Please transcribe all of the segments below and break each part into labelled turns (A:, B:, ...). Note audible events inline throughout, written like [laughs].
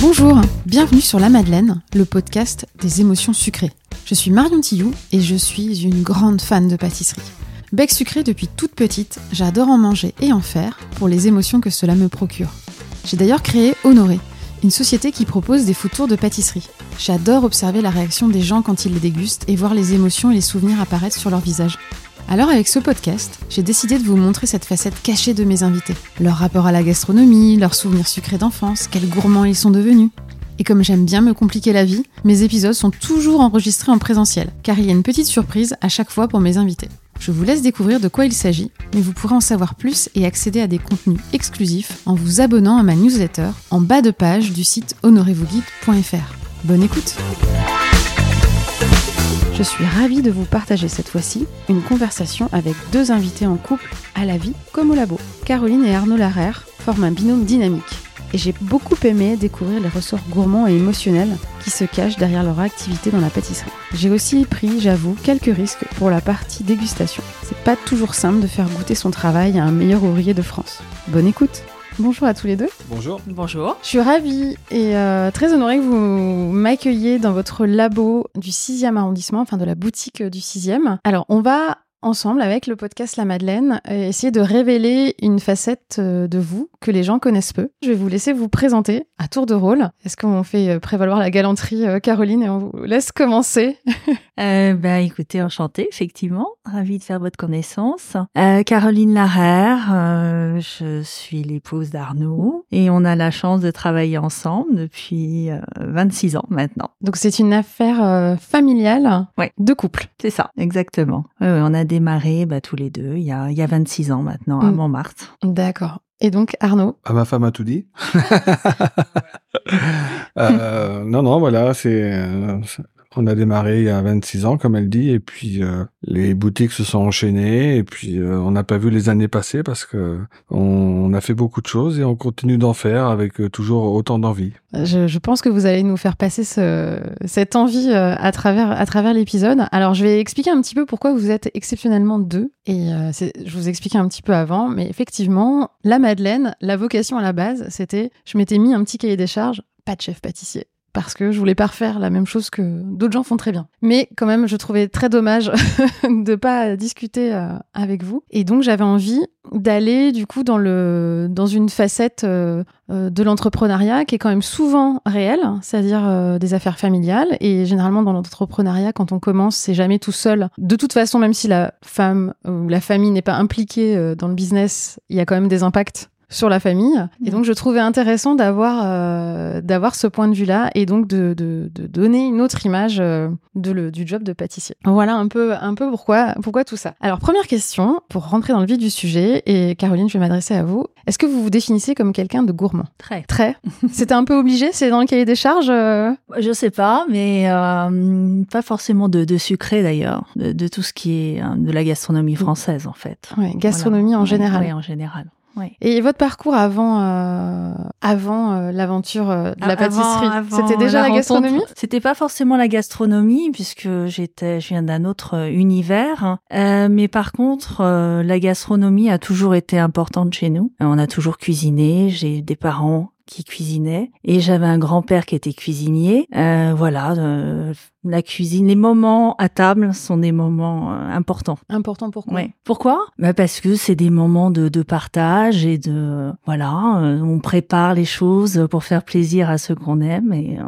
A: Bonjour, bienvenue sur La Madeleine, le podcast des émotions sucrées. Je suis Marion Tillou et je suis une grande fan de pâtisserie. Bec sucré depuis toute petite, j'adore en manger et en faire pour les émotions que cela me procure. J'ai d'ailleurs créé Honoré, une société qui propose des food de pâtisserie. J'adore observer la réaction des gens quand ils les dégustent et voir les émotions et les souvenirs apparaître sur leur visage. Alors avec ce podcast, j'ai décidé de vous montrer cette facette cachée de mes invités. Leur rapport à la gastronomie, leurs souvenirs sucrés d'enfance, quels gourmands ils sont devenus. Et comme j'aime bien me compliquer la vie, mes épisodes sont toujours enregistrés en présentiel, car il y a une petite surprise à chaque fois pour mes invités. Je vous laisse découvrir de quoi il s'agit, mais vous pourrez en savoir plus et accéder à des contenus exclusifs en vous abonnant à ma newsletter en bas de page du site honorezvousguides.fr. Bonne écoute Je suis ravie de vous partager cette fois-ci une conversation avec deux invités en couple à la vie comme au labo. Caroline et Arnaud Larère forment un binôme dynamique et j'ai beaucoup aimé découvrir les ressorts gourmands et émotionnels qui se cachent derrière leur activité dans la pâtisserie. J'ai aussi pris, j'avoue, quelques risques pour la partie dégustation. C'est pas toujours simple de faire goûter son travail à un meilleur ouvrier de France. Bonne écoute Bonjour à tous les deux.
B: Bonjour.
C: Bonjour.
A: Je suis ravie et euh, très honorée que vous m'accueilliez dans votre labo du 6e arrondissement, enfin de la boutique du 6e. Alors, on va ensemble avec le podcast La Madeleine euh, essayer de révéler une facette euh, de vous que les gens connaissent peu. Je vais vous laisser vous présenter à tour de rôle. Est-ce qu'on fait euh, prévaloir la galanterie Caroline et on vous laisse commencer [laughs]
C: euh, bah, écoutez, enchantée, effectivement. Ravie de faire votre connaissance. Euh, Caroline Larère, euh, je suis l'épouse d'Arnaud et on a la chance de travailler ensemble depuis 26 ans maintenant.
A: Donc c'est une affaire familiale
C: ouais.
A: de couple.
C: C'est ça, exactement. on a démarré bah, tous les deux il y a, il y a 26 ans maintenant, à mm. Montmartre.
A: D'accord. Et donc, Arnaud?
B: Ah, Ma femme a tout dit. [laughs] euh, non, non, voilà, c'est on a démarré il y a 26 ans, comme elle dit, et puis euh, les boutiques se sont enchaînées, et puis euh, on n'a pas vu les années passer parce que on, a fait beaucoup de choses et on continue d'en faire avec euh, toujours autant d'envie.
A: Je, pense que vous allez nous faire passer ce, cette envie à travers à travers l'épisode. Alors je vais expliquer un petit peu pourquoi vous êtes exceptionnellement deux, et je vous expliquais un petit peu avant, mais effectivement, la Madeleine, la vocation à la base, c'était, je m'étais mis un petit cahier des charges, pas de chef pâtissier parce que je voulais pas refaire la même chose que d'autres gens font très bien. Mais quand même, je trouvais très dommage [laughs] de pas discuter euh, avec vous. Et donc, j'avais envie d'aller du coup dans le dans une facette euh, euh, de l'entrepreneuriat qui est quand même souvent réelle, c'est-à-dire des affaires familiales. Et généralement, dans l'entrepreneuriat, quand on commence, c'est jamais tout seul. De toute façon, même si la femme ou la famille n'est pas impliquée dans le business, il y a quand même des impacts sur la famille. Et donc, je trouvais intéressant d'avoir euh, d'avoir ce point de vue-là et donc de, de, de, donner une autre image euh, de le, du job de pâtissier. Voilà un peu un peu pourquoi pourquoi tout ça. Alors, première question pour rentrer dans le vif du sujet et Caroline, je vais m'adresser à vous. Est-ce que vous vous définissez comme quelqu'un de gourmand?
C: Très.
A: Très. [laughs] C'était un peu obligé, c'est dans le cahier des charges. Euh?
C: Je sais pas, mais euh, pas forcément de, de sucré d'ailleurs, de, de, tout ce qui est de la gastronomie française en fait.
A: Ouais, gastronomie en général.
C: Oui, en général.
A: Et votre parcours avant, euh, avant euh, l'aventure euh, de la pâtisserie, c'était déjà la, gastronomie?
C: C'était pas forcément la gastronomie puisque j'étais, je viens d'un autre univers. mais par contre, la gastronomie a toujours été importante chez nous. On a toujours cuisiné. J'ai des parents qui cuisinait et j'avais un grand-père qui était cuisinier. Euh, voilà, euh, la cuisine, les moments à table sont des moments euh, importants.
A: Importants pourquoi
C: ouais. Pourquoi? Bah Parce que c'est des moments de, de, partage et de voilà, on prépare les choses pour faire plaisir à ceux qu'on aime et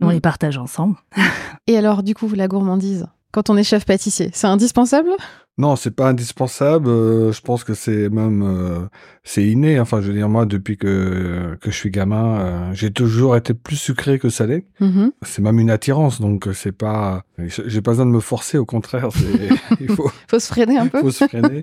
C: on mm. les partage ensemble. [laughs]
A: et alors du coup la gourmandise? Quand on est chef pâtissier, c'est indispensable?
B: Non, c'est pas indispensable. Euh, je pense que c'est même euh, c'est inné. Enfin, je veux dire moi, depuis que que je suis gamin, euh, j'ai toujours été plus sucré que salé. Mm-hmm. C'est même une attirance, donc c'est pas. J'ai pas besoin de me forcer. Au contraire, [laughs]
A: il faut. faut se freiner un peu.
B: faut se freiner.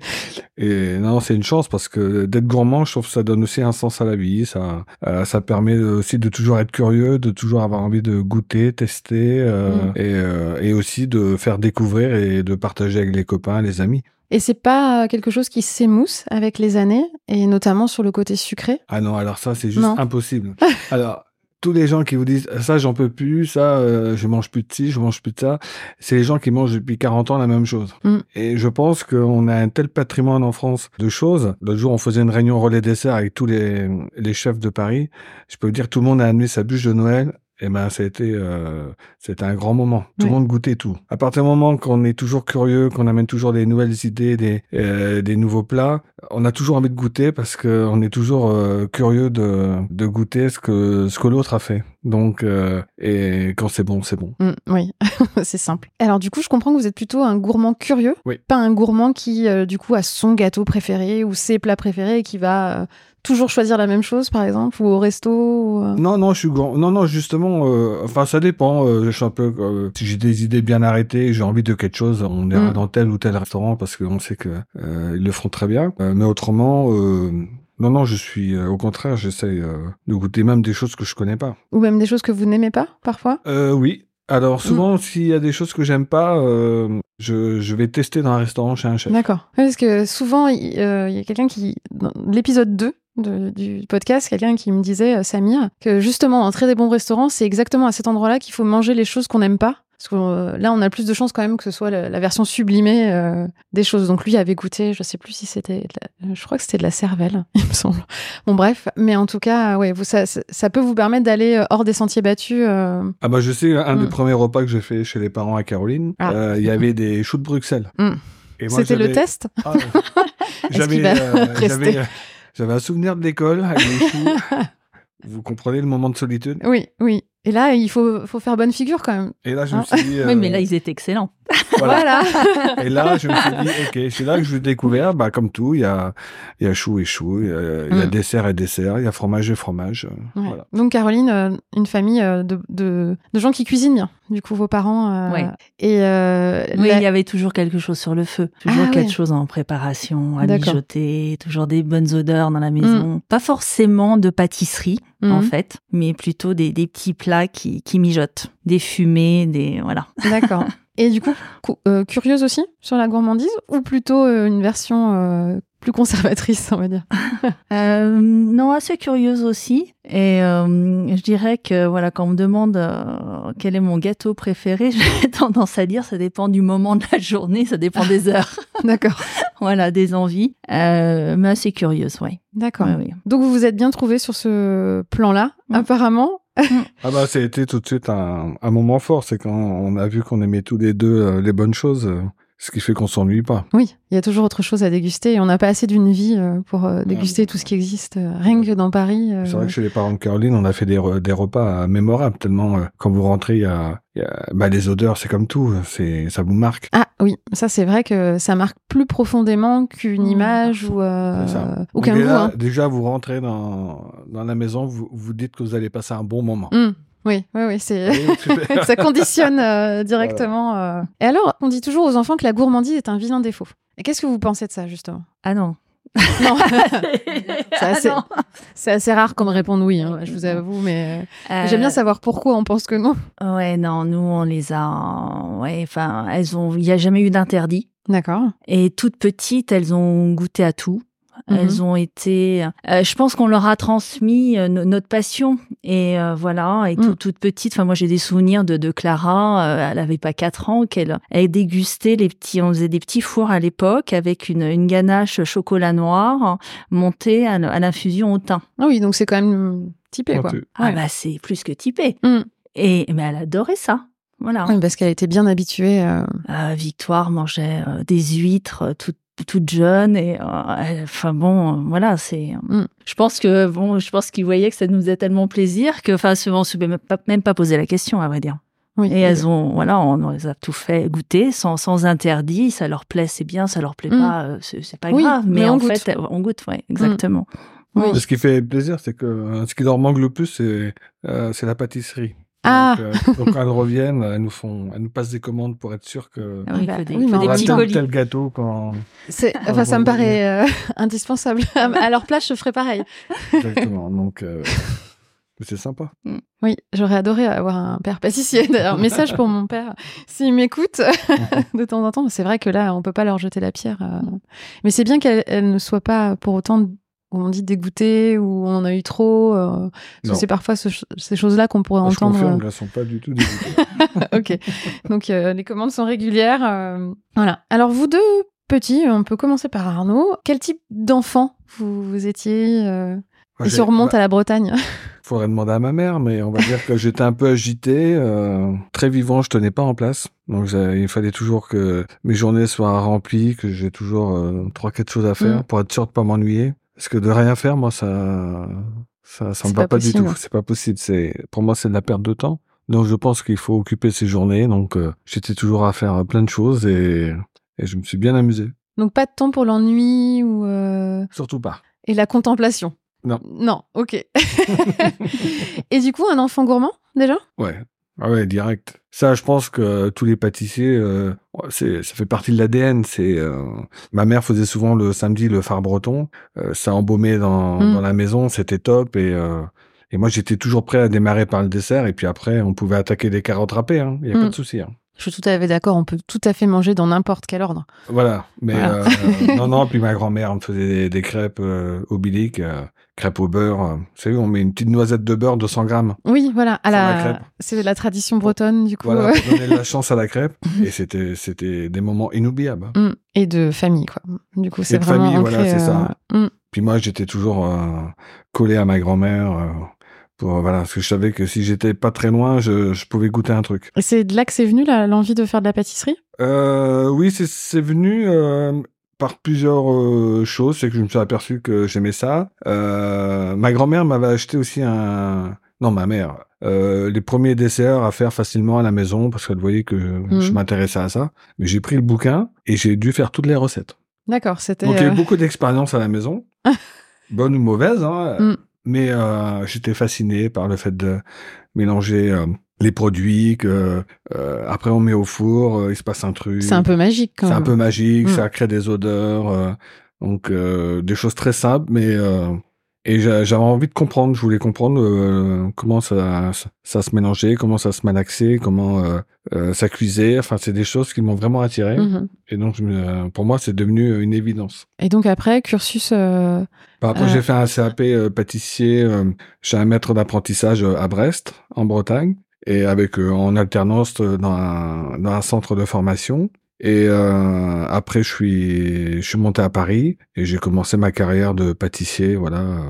B: Et non, c'est une chance parce que d'être gourmand, je trouve que ça donne aussi un sens à la vie. Ça ça permet aussi de toujours être curieux, de toujours avoir envie de goûter, tester, mm. et et aussi de faire découvrir et de partager avec les copains, les amis.
A: Et c'est pas quelque chose qui s'émousse avec les années, et notamment sur le côté sucré?
B: Ah non, alors ça, c'est juste impossible. [laughs] alors, tous les gens qui vous disent ça j'en peux plus, ça euh, je mange plus de ci, je mange plus de ça, c'est les gens qui mangent depuis 40 ans la même chose.
A: Mm.
B: Et je pense qu'on a un tel patrimoine en France de choses. L'autre jour on faisait une réunion relais dessert avec tous les, les chefs de Paris. Je peux vous dire tout le monde a amené sa bûche de Noël eh ben, été, euh, c'était un grand moment. Tout le
A: Oui.
B: monde goûtait tout. À partir du moment qu'on est toujours curieux, qu'on amène toujours des nouvelles idées, des, euh, des nouveaux plats, on a toujours envie de goûter parce que on est toujours euh, curieux de, de goûter ce que ce que l'autre a fait. Donc, euh, et quand c'est bon, c'est bon.
A: Mm, oui, [laughs] c'est simple. Alors du coup, je comprends que vous êtes plutôt un gourmand curieux,
B: Oui.
A: pas un gourmand qui, euh, du coup, a son gâteau préféré ou ses plats préférés et qui va euh, toujours choisir la même chose, par exemple, ou au resto. ou, euh,
B: Non, non, je suis grand. Non, non, justement, euh, enfin, ça dépend. euh, je suis un peu, euh, si j'ai des idées bien arrêtées, j'ai envie de quelque chose, on ira
A: Mm.
B: dans tel ou tel restaurant parce qu'on sait que euh, ils le font très bien. Euh, mais autrement, euh, non, non, je suis, euh, au contraire, j'essaye euh, de goûter même des choses que je connais pas.
A: Ou même des choses que vous n'aimez pas, parfois?
B: Euh, oui. Alors souvent, s'il y a des choses que j'aime pas, je, je vais tester dans un restaurant chez un chef.
A: D'accord. Parce que souvent, il y a quelqu'un qui, dans l'épisode 2 de- du podcast, quelqu'un qui me disait, euh, Samir, que justement, dans très des bons restaurants, c'est exactement à cet endroit-là qu'il faut manger les choses qu'on n'aime pas. Parce que euh, là, on a plus de chances quand même que ce soit la, la version sublimée euh, des choses. Donc lui avait goûté, je sais plus si c'était, la- je crois que c'était de la cervelle, [laughs] il me semble. Bon bref, mais en tout cas, ouais, vous, ça, peut vous permettre d'aller euh, hors des sentiers battus. euh,
B: Ah bah je sais, un
A: Mm.
B: des premiers repas que j'ai fait chez les parents à Caroline,
A: Ah.
B: euh, il y avait des choux de Bruxelles.
A: Mm. C'était le test
B: Ah, [laughs] j'avais, euh, euh, un souvenir de l'école avec les choux. [laughs] Vous comprenez le moment de solitude?
A: Oui, oui. Et là, il faut, faut faire bonne figure quand même.
B: Et là, je me
A: Ah.
B: suis dit... [laughs]
C: Oui, mais
B: euh,
C: là, ils étaient excellents.
B: voilà.
A: voilà.
B: Et là, je me suis dit, ok, c'est là que je l'ai découvert, bah, comme tout, il y a, il y a chou et chou, il y a, il y a
A: Mm.
B: dessert et dessert, il y a fromage et fromage. euh,
A: Ouais.
B: Voilà.
A: Donc Caroline, euh, une famille de, de, de gens qui cuisinent bien. Du coup, vos parents. euh,
C: Ouais.
A: Et euh,
C: Oui,
A: la-
C: il y avait toujours quelque chose sur le feu. Toujours
A: Ah,
C: quelque
A: ouais.
C: chose en préparation, à mijoter, toujours des bonnes odeurs dans la maison. Pas forcément de pâtisserie, en
A: Mhm.
C: fait, mais plutôt des, des petits plats qui, qui mijotent. Des fumées, des... Voilà.
A: D'accord. [laughs] Et du coup, cou- euh, curieuse aussi sur la gourmandise ou plutôt euh, une version euh, plus conservatrice, on va dire. [laughs]
C: Euh, non, assez curieuse aussi. Et euh, je dirais que voilà, quand on me demande euh, quel est mon gâteau préféré, [laughs] j'ai tendance à dire ça dépend du moment de la journée, ça dépend des heures, [laughs]
A: D'accord.
C: voilà, des envies. Euh, mais assez curieuse, oui.
A: D'accord.
C: Ouais.
A: Donc vous vous êtes bien trouvé sur ce plan-là,
C: Mm.
A: apparemment.
B: Ah bah, ça a été tout de suite un, un moment fort, c'est quand on a vu qu'on aimait tous les deux euh, les bonnes choses, euh, ce qui fait qu'on s'ennuie pas.
A: Oui, il y a toujours autre chose à déguster et on n'a pas assez d'une vie euh, pour euh, déguster tout ce qui existe. euh, rien que dans Paris.
B: C'est vrai que chez les parents de Caroline, on a fait des, re- des repas mémorables, tellement euh, quand vous rentrez, il y a, il y a- bah, les odeurs, c'est comme tout, c'est ça vous marque.
A: Ah oui, ça c'est vrai que ça marque plus profondément qu'une
C: Mmh,
A: image ou, euh, ou qu'un goût.
B: déjà,
A: hein.
B: déjà, vous rentrez dans, dans la maison, vous vous dites que vous allez passer un bon moment.
A: Mmh. Oui, oui, oui, c'est. [laughs] Ça conditionne euh, directement. euh. Et alors, on dit toujours aux enfants que la gourmandise est un vilain défaut. Et qu'est-ce que vous pensez de ça, justement?
C: Ah non. [laughs] [laughs]
A: Non,
C: C'est
A: assez- rare comme répondre oui, hein, je vous avoue, mais
C: Euh,
A: j'aime bien savoir pourquoi on pense que non.
C: Ouais, non, nous on les a. Ouais, enfin, elles ont. Il n'y a jamais eu d'interdit.
A: D'accord.
C: Et toutes petites, elles ont goûté à tout.
A: Mhm.
C: Elles ont été. euh, je pense qu'on leur a transmis euh, no- notre passion. Et euh, voilà. Et tout-
A: Mm.
C: toute petite. Enfin, moi, j'ai des souvenirs de, de Clara. euh, elle avait pas quatre ans qu'elle elle dégustait les petits. On faisait des petits fours à l'époque avec une, une ganache chocolat noir montée à, l'infusion au thym.
A: Ah oui, donc c'est quand même typé, quoi.
C: Ah
A: Ouais.
C: bah c'est plus que typé.
A: Mm.
C: Et mais elle adorait ça. Voilà.
A: Oui, parce qu'elle était bien habituée. euh,
C: Euh, Victoire mangeait euh, des huîtres euh, toute jeune et euh, enfin bon voilà c'est
A: Mm.
C: je pense que bon je pense qu'ils voyaient que ça nous faisait tellement plaisir que enfin on se même pas, même pas posé la question à vrai dire
A: Oui.
C: et elles ont voilà on les a tout fait goûter sans sans interdit ça leur plaît c'est bien ça leur plaît
A: Mm.
C: pas euh, c'est c'est pas
A: Oui,
C: grave mais, en
A: goûte.
C: fait on goûte ouais exactement
A: Oui.
B: Ce qui fait plaisir, c'est que euh, ce qui leur manque le plus, c'est euh, c'est la pâtisserie.
A: Ah.
B: Donc, euh, donc, quand elles reviennent, elles nous font, elles nous passent des commandes pour être sûr que
C: Ah oui, il
A: bah,
C: faut des,
A: oui,
C: il faut
A: mais
C: des petits
B: tel gâteau quand
A: C'est,
B: Ah,
A: enfin, ça me paraît euh, [laughs] indispensable. à leur place, je ferais pareil.
B: exactement. Donc euh, [laughs] c'est sympa.
A: Oui, j'aurais adoré avoir un père pâtissier. D'ailleurs, message pour mon père, s'il m'écoute [laughs] de temps en temps. C'est vrai que là, on peut pas leur jeter la pierre. euh. Mais c'est bien qu'elle elle ne soit pas pour autant où on dit dégoûté, où on en a eu trop euh. C'est parfois ce- ces choses-là qu'on pourrait
B: Je
A: entendre.
B: confirme, elles ne sont pas du tout dégoûtées. [laughs]
A: ok. Donc euh, les commandes sont régulières. euh, voilà. Alors vous deux petits, on peut commencer par Arnaud. Quel type d'enfant vous, vous étiez euh,
B: Moi,
A: Et si on remonte
B: bah,
A: à la Bretagne? [laughs]
B: Faudrait demander à ma mère, mais on va dire que j'étais un peu agité, euh, très vivant, je tenais pas en place. Donc il fallait toujours que mes journées soient remplies, que j'ai toujours euh, trois quatre choses à faire
A: Mm.
B: pour être sûr de pas m'ennuyer. Parce que de rien faire, moi ça ça ça me va
A: pas
B: pas, du tout. C'est pas possible. C'est pour moi c'est de la perte de temps. Donc je pense qu'il faut occuper ses journées. Donc euh, j'étais toujours à faire plein de choses et et je me suis bien amusé.
A: Donc pas de temps pour l'ennui ou euh,
B: Surtout pas.
A: et la contemplation?
B: Non.
A: Non. Ok. [laughs] et du coup, un enfant gourmand déjà?
B: Ouais. Ah ouais, direct. Ça, je pense que tous les pâtissiers, euh, c'est, ça fait partie de l'ADN. C'est, euh, ma mère faisait souvent le samedi le phare breton. Euh, ça embaumait dans,
A: Mm.
B: dans la maison, c'était top. Et, euh, et moi, j'étais toujours prêt à démarrer par le dessert. Et puis après, on pouvait attaquer des carottes râpées. Il hein. y a pas de souci. Hein.
A: Je suis tout à fait d'accord. On peut tout à fait manger dans n'importe quel ordre.
B: Voilà. Mais
A: Voilà.
B: euh, non, non. Puis ma grand-mère me faisait des, des crêpes euh, au bilic, crêpes au beurre. euh. Vous savez, on met une petite noisette de beurre, 200 grammes.
A: Oui, voilà. À
B: la crêpe.
A: C'est la tradition bretonne du coup.
B: Voilà, pour donner de la chance à la crêpe. [laughs] Et c'était, c'était des moments inoubliables.
A: Mm. Et de famille, quoi. Du coup, c'est vraiment
B: famille,
A: ancré,
B: voilà, c'est ça.
A: euh, mm.
B: Puis moi, j'étais toujours euh, collé à ma grand-mère. euh, pour, voilà, parce que je savais que si j'étais pas très loin, je, je pouvais goûter un truc.
A: Et c'est de là que c'est venu l'envie de faire de la pâtisserie?
B: Oui, c'est, c'est venu par plusieurs euh, choses. C'est que je me suis aperçu que j'aimais ça. Euh, ma grand-mère m'avait acheté aussi un... Non, ma mère. Euh, les premiers desserts à faire facilement à la maison parce qu'elle voyait que je
A: Mhm.
B: m'intéressais à ça. Mais j'ai pris le bouquin et j'ai dû faire toutes les recettes.
A: D'accord, c'était.
B: Donc il y a eu beaucoup d'expériences à la maison, [laughs] bonnes ou mauvaises, hein,
A: Mm.
B: mais j'étais fasciné par le fait de mélanger les produits, que euh, après on met au four, euh, il se passe un truc.
A: C'est un peu magique quand
B: C'est un
A: même.
B: peu magique,
A: Mm.
B: ça crée des odeurs, euh, donc des choses très simples, mais et j'a- j'avais envie de comprendre. Je voulais comprendre comment ça, ça, ça se mélangeait, comment ça se malaxait, comment ça cuisait. Enfin, c'est des choses qui m'ont vraiment attiré.
A: Mhm.
B: Et donc, pour moi, c'est devenu une évidence.
A: Et donc après, cursus.
B: Après, j'ai fait un CAP pâtissier chez un maître d'apprentissage à Brest, en Bretagne, et avec euh, en alternance euh, dans un, dans un centre de formation. Et euh, après, je suis, je suis monté à Paris et j'ai commencé ma carrière de pâtissier, voilà, euh,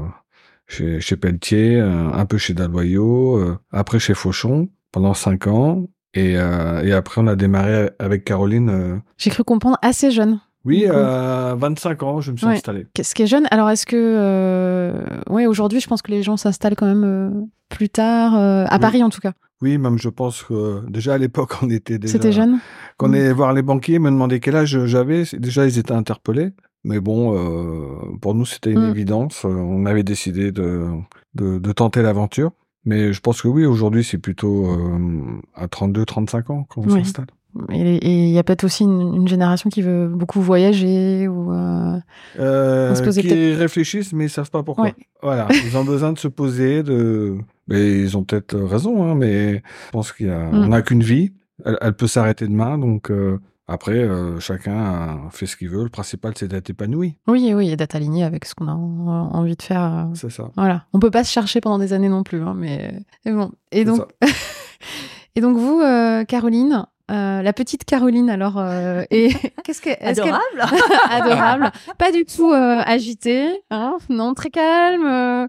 B: chez, chez Pelletier, euh, un peu chez Dalloyau, euh, après chez Fauchon pendant cinq ans. Et, euh, et après, on a démarré avec Caroline. euh,
A: J'ai cru comprendre assez jeune.
B: oui, à 25 ans, je me suis
A: Ouais.
B: installé.
A: Ce qui est jeune? Alors est-ce que. Euh... Ouais, aujourd'hui, je pense que les gens s'installent quand même euh, plus tard, euh, à
B: Oui.
A: Paris en tout cas.
B: Oui, même je pense que déjà à l'époque, on était déjà.
A: C'était jeune?
B: Quand on est allé voir les banquiers, me demander quel âge j'avais. Déjà, ils étaient interpellés. Mais bon, euh, pour nous, c'était une
A: Mm.
B: évidence. Euh, On avait décidé de, de, de tenter l'aventure. Mais je pense que oui, aujourd'hui, c'est plutôt euh, à 32, 35 ans qu'on
A: Oui.
B: s'installe.
A: Et il y a peut-être aussi une, une génération qui veut beaucoup voyager ou. euh,
B: Euh,
A: se
B: qui réfléchissent, mais ils savent pas pourquoi.
A: Ouais.
B: Voilà, ils ont besoin de se poser, de. Mais ils ont peut-être raison, hein, mais je pense a,
A: Mm.
B: n'a qu'une vie. Elle, elle peut s'arrêter demain, donc euh, après, euh, chacun fait ce qu'il veut. Le principal, c'est d'être épanoui.
A: Oui, oui, et d'être aligné avec ce qu'on a en- envie de faire. euh,
B: C'est ça.
A: Voilà. On peut pas se chercher pendant des années non plus, hein, mais, bon. Et donc, [laughs] et donc vous, Caroline, euh, la petite Caroline, alors, euh, et [laughs] qu'est-ce que est-ce qu'elle-
C: Adorable. [laughs]
A: adorable, pas du tout euh, agitée, hein, non, très calme, euh,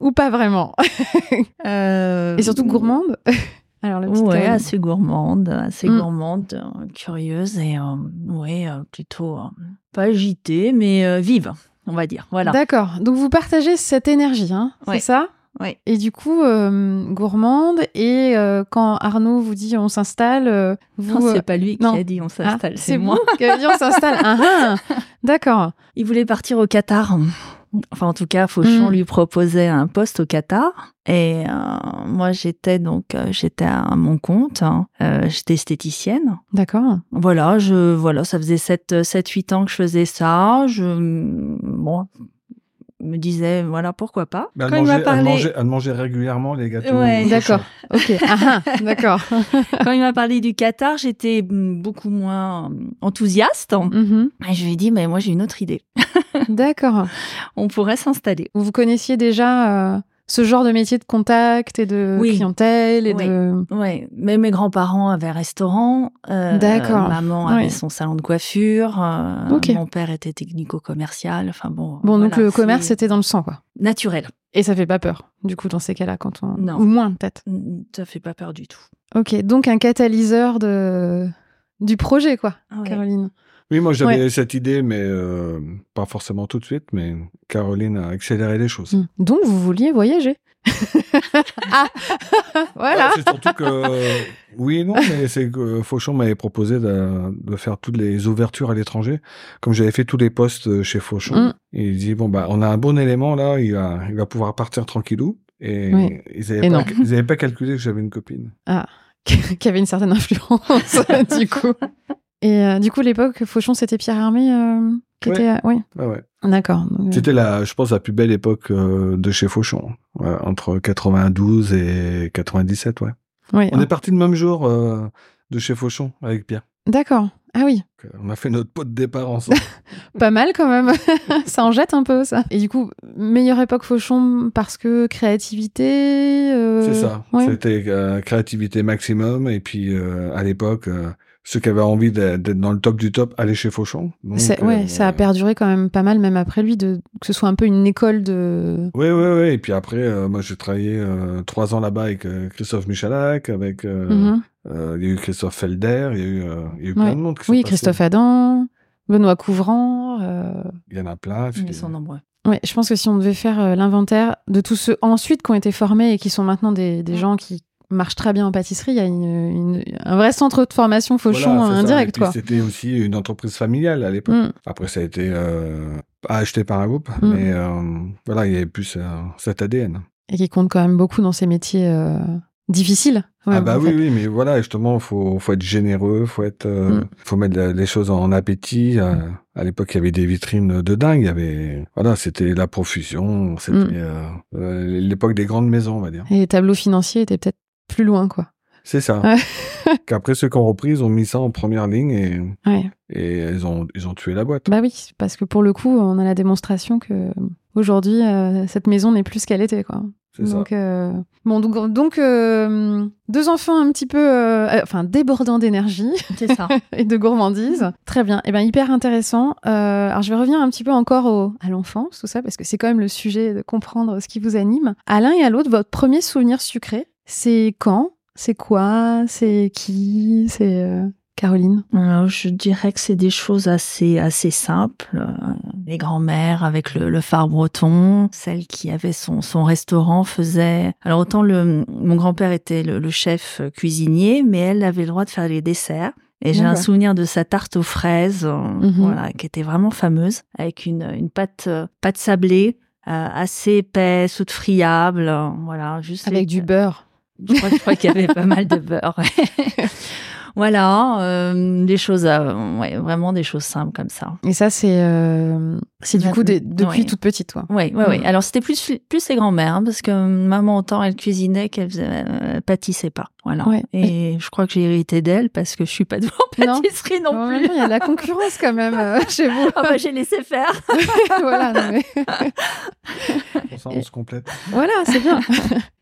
A: ou pas vraiment, [laughs]
C: Euh,
A: et surtout gourmande. Alors la petite
C: Ouais,
A: Caroline.
C: assez gourmande, assez
A: Mm.
C: gourmande, euh, curieuse et euh, ouais, euh, plutôt euh, pas agitée, mais euh, vive, on va dire. Voilà.
A: D'accord. Donc vous partagez cette énergie, hein,
C: Ouais.
A: c'est ça?
C: Ouais.
A: Et du coup, euh, gourmande. Et euh, quand Arnaud vous dit on s'installe, euh, vous.
C: Non,
A: euh,
C: c'est pas lui qui a dit on
A: ah,
C: s'installe,
A: c'est
C: c'est moi.
A: qui avez dit on s'installe. Ah, ah. [laughs] D'accord.
C: Il voulait partir au Qatar. Enfin, en tout cas, Fauchon
A: Mm.
C: lui proposait un poste au Qatar. Et moi, j'étais donc, j'étais à mon compte. hein. J'étais esthéticienne.
A: D'accord.
C: Voilà, je, voilà, ça faisait 7, 7, 8 ans que je faisais ça. Je, bon, me disais, voilà, pourquoi pas.
B: Mais elle,
C: Quand il m'a
B: mangeait, elle,
C: parlé,
B: mangeait, elle mangeait régulièrement les gâteaux.
C: Ouais,
A: D'accord. [laughs] Ok. Ah, ah, d'accord. [laughs]
C: quand il m'a parlé du Qatar, j'étais beaucoup moins enthousiaste.
A: Mhm.
C: Et je lui ai dit, mais moi, j'ai une autre idée.
A: D'accord. [laughs]
C: on pourrait s'installer.
A: Vous vous connaissiez déjà euh, ce genre de métier de contact et de
C: Oui.
A: clientèle et
C: Oui.
A: de.
C: Ouais, mais mes grands-parents avaient un restaurant. euh,
A: D'accord.
C: Maman avait son salon de coiffure. euh. Mon père était technico-commercial. Enfin bon.
A: Bon, donc le commerce,
C: c'est
A: c'était dans le sang, quoi.
C: naturel.
A: Et ça fait pas peur, du coup, dans ces cas-là, quand on.
C: Non.
A: Ou moins, peut-être.
C: Ça fait pas peur du tout.
A: Ok, donc un catalyseur de du projet, quoi,
C: Ah.
A: Caroline.
B: Oui, moi j'avais cette idée, mais euh, pas forcément tout de suite, mais Caroline a accéléré les choses.
A: Hmm. Donc vous vouliez voyager. [laughs] ah, [laughs] voilà.
B: Ouais, c'est surtout que, oui et non, mais c'est que Fauchon m'avait proposé de, de faire toutes les ouvertures à l'étranger. Comme j'avais fait tous les postes chez Fauchon,
A: Mm.
B: et il dit, bon, bah, on a un bon élément là, il va, il va pouvoir partir tranquillou. Et
A: Oui.
B: ils n'avaient pas,
A: non.
B: ils avaient pas calculé que j'avais une copine. [laughs]
A: qui avait une certaine influence, du coup. Et euh, du coup, l'époque, Fauchon, c'était Pierre Hermé euh, qui
B: Ouais.
A: était. à- Oui,
B: Ah ouais.
A: d'accord. Euh,
B: C'était la, je pense, la plus belle époque euh, de chez Fauchon. Ouais, entre 92 et 97, ouais.
A: oui,
B: On
A: hein.
B: est parti le même jour euh, de chez Fauchon avec Pierre.
A: D'accord. Ah oui,
B: euh, On a fait notre pot de départ ensemble. [laughs]
A: pas mal quand même. [laughs] ça en jette un peu, ça. Et du coup, meilleure époque Fauchon parce que créativité. euh,
B: C'est ça. C'était euh, créativité maximum. Et puis, euh, à l'époque, euh, ceux qui avaient envie d'être dans le top du top allaient chez Fauchon. Donc,
A: C'est-
B: euh,
A: ouais, ça a perduré quand même pas mal, même après lui, de, que ce soit un peu une école de.
B: Oui, oui, oui. Et puis après, euh, moi, j'ai travaillé euh, trois ans là-bas avec euh, Christophe Michalak, avec... euh,
A: Mhm.
B: euh, il y a eu Christophe Felder, il y a eu, euh, il y a eu plein
A: Ouais.
B: de monde qui
A: Oui,
B: passés.
A: Christophe Adam, Benoît Couvrant. euh,
B: Il y en a plein. puis-
C: Ils sont nombreux.
A: Ouais, je pense que si on devait faire euh, l'inventaire de tous ceux ensuite qui ont été formés et qui sont maintenant des, des gens qui marchent très bien en pâtisserie, il y a une, une- un vrai centre de formation Fauchon
B: Voilà,
A: indirect, quoi.
B: C'était aussi une entreprise familiale à l'époque.
A: Mm.
B: Après, ça a été euh, acheté par un groupe,
A: Mm.
B: mais euh, voilà, il y avait plus euh, cet ADN.
A: Et qui compte quand même beaucoup dans ces métiers euh, difficiles. Ouais,
B: ah bah oui,
A: fait.
B: oui, mais voilà, justement, faut faut être généreux, faut être,
A: Mm.
B: faut mettre les choses en appétit. À l'époque, il y avait des vitrines de dingue. Il y avait, voilà, c'était la profusion. C'était
A: Mm.
B: euh, euh, l'époque des grandes maisons, on va dire.
A: Et les tableaux financiers étaient peut-être plus loin, quoi.
B: C'est ça.
A: Ouais. [laughs]
B: Qu'après ceux qui ont repris, ils ont mis ça en première ligne et
A: Ouais.
B: et ils ont ils ont tué la boîte.
A: Bah oui, parce que pour le coup, on a la démonstration que aujourd'hui, euh, cette maison n'est plus ce qu'elle était, quoi.
B: C'est ça.
A: Donc, euh, bon, donc, donc, euh, deux enfants un petit peu, enfin, débordants d'énergie
C: ça. [laughs]
A: et de gourmandise. Très bien. Et ben, hyper intéressant. Euh, alors, je vais revenir un petit peu encore au, à l'enfance, tout ça, parce que c'est quand même le sujet de comprendre ce qui vous anime. À l'un et à l'autre, votre premier souvenir sucré, c'est quand? C'est quoi? C'est qui? C'est euh, Caroline?
C: Alors, je dirais que c'est des choses assez assez simples. Euh, Les grands-mères avec le, le phare breton, celle qui avait son, son restaurant faisait. Alors autant le mon grand-père était le, le chef cuisinier, mais elle avait le droit de faire les desserts. Et j'ai un souvenir de sa tarte aux fraises, euh,
A: Mhm.
C: voilà, qui était vraiment fameuse, avec une, une pâte euh, pâte sablée euh, assez épaisse, toute friable, euh, voilà, juste
A: Avec du beurre.
C: Je crois, qu'il y avait pas mal de beurre. [laughs] voilà, euh, des choses, euh, ouais, vraiment des choses simples comme ça.
A: Et ça, c'est c'est c'est du coup des- depuis
C: ouais.
A: toute petite, toi.
C: Oui, oui, oui.
A: Mm.
C: Alors c'était plus plus ses grands-mères, hein, parce que maman autant elle cuisinait qu'elle euh, pâtissait pas. Voilà.
A: Ouais.
C: Et je crois que j'ai hérité d'elle parce que je suis pas
A: Non.
C: pâtisserie non, plus.
A: il y a de la concurrence quand même euh, [laughs] chez vous.
C: Ah bah, j'ai laissé faire. [laughs]
A: voilà, non, mais-
B: on se complète.
A: voilà, c'est bien.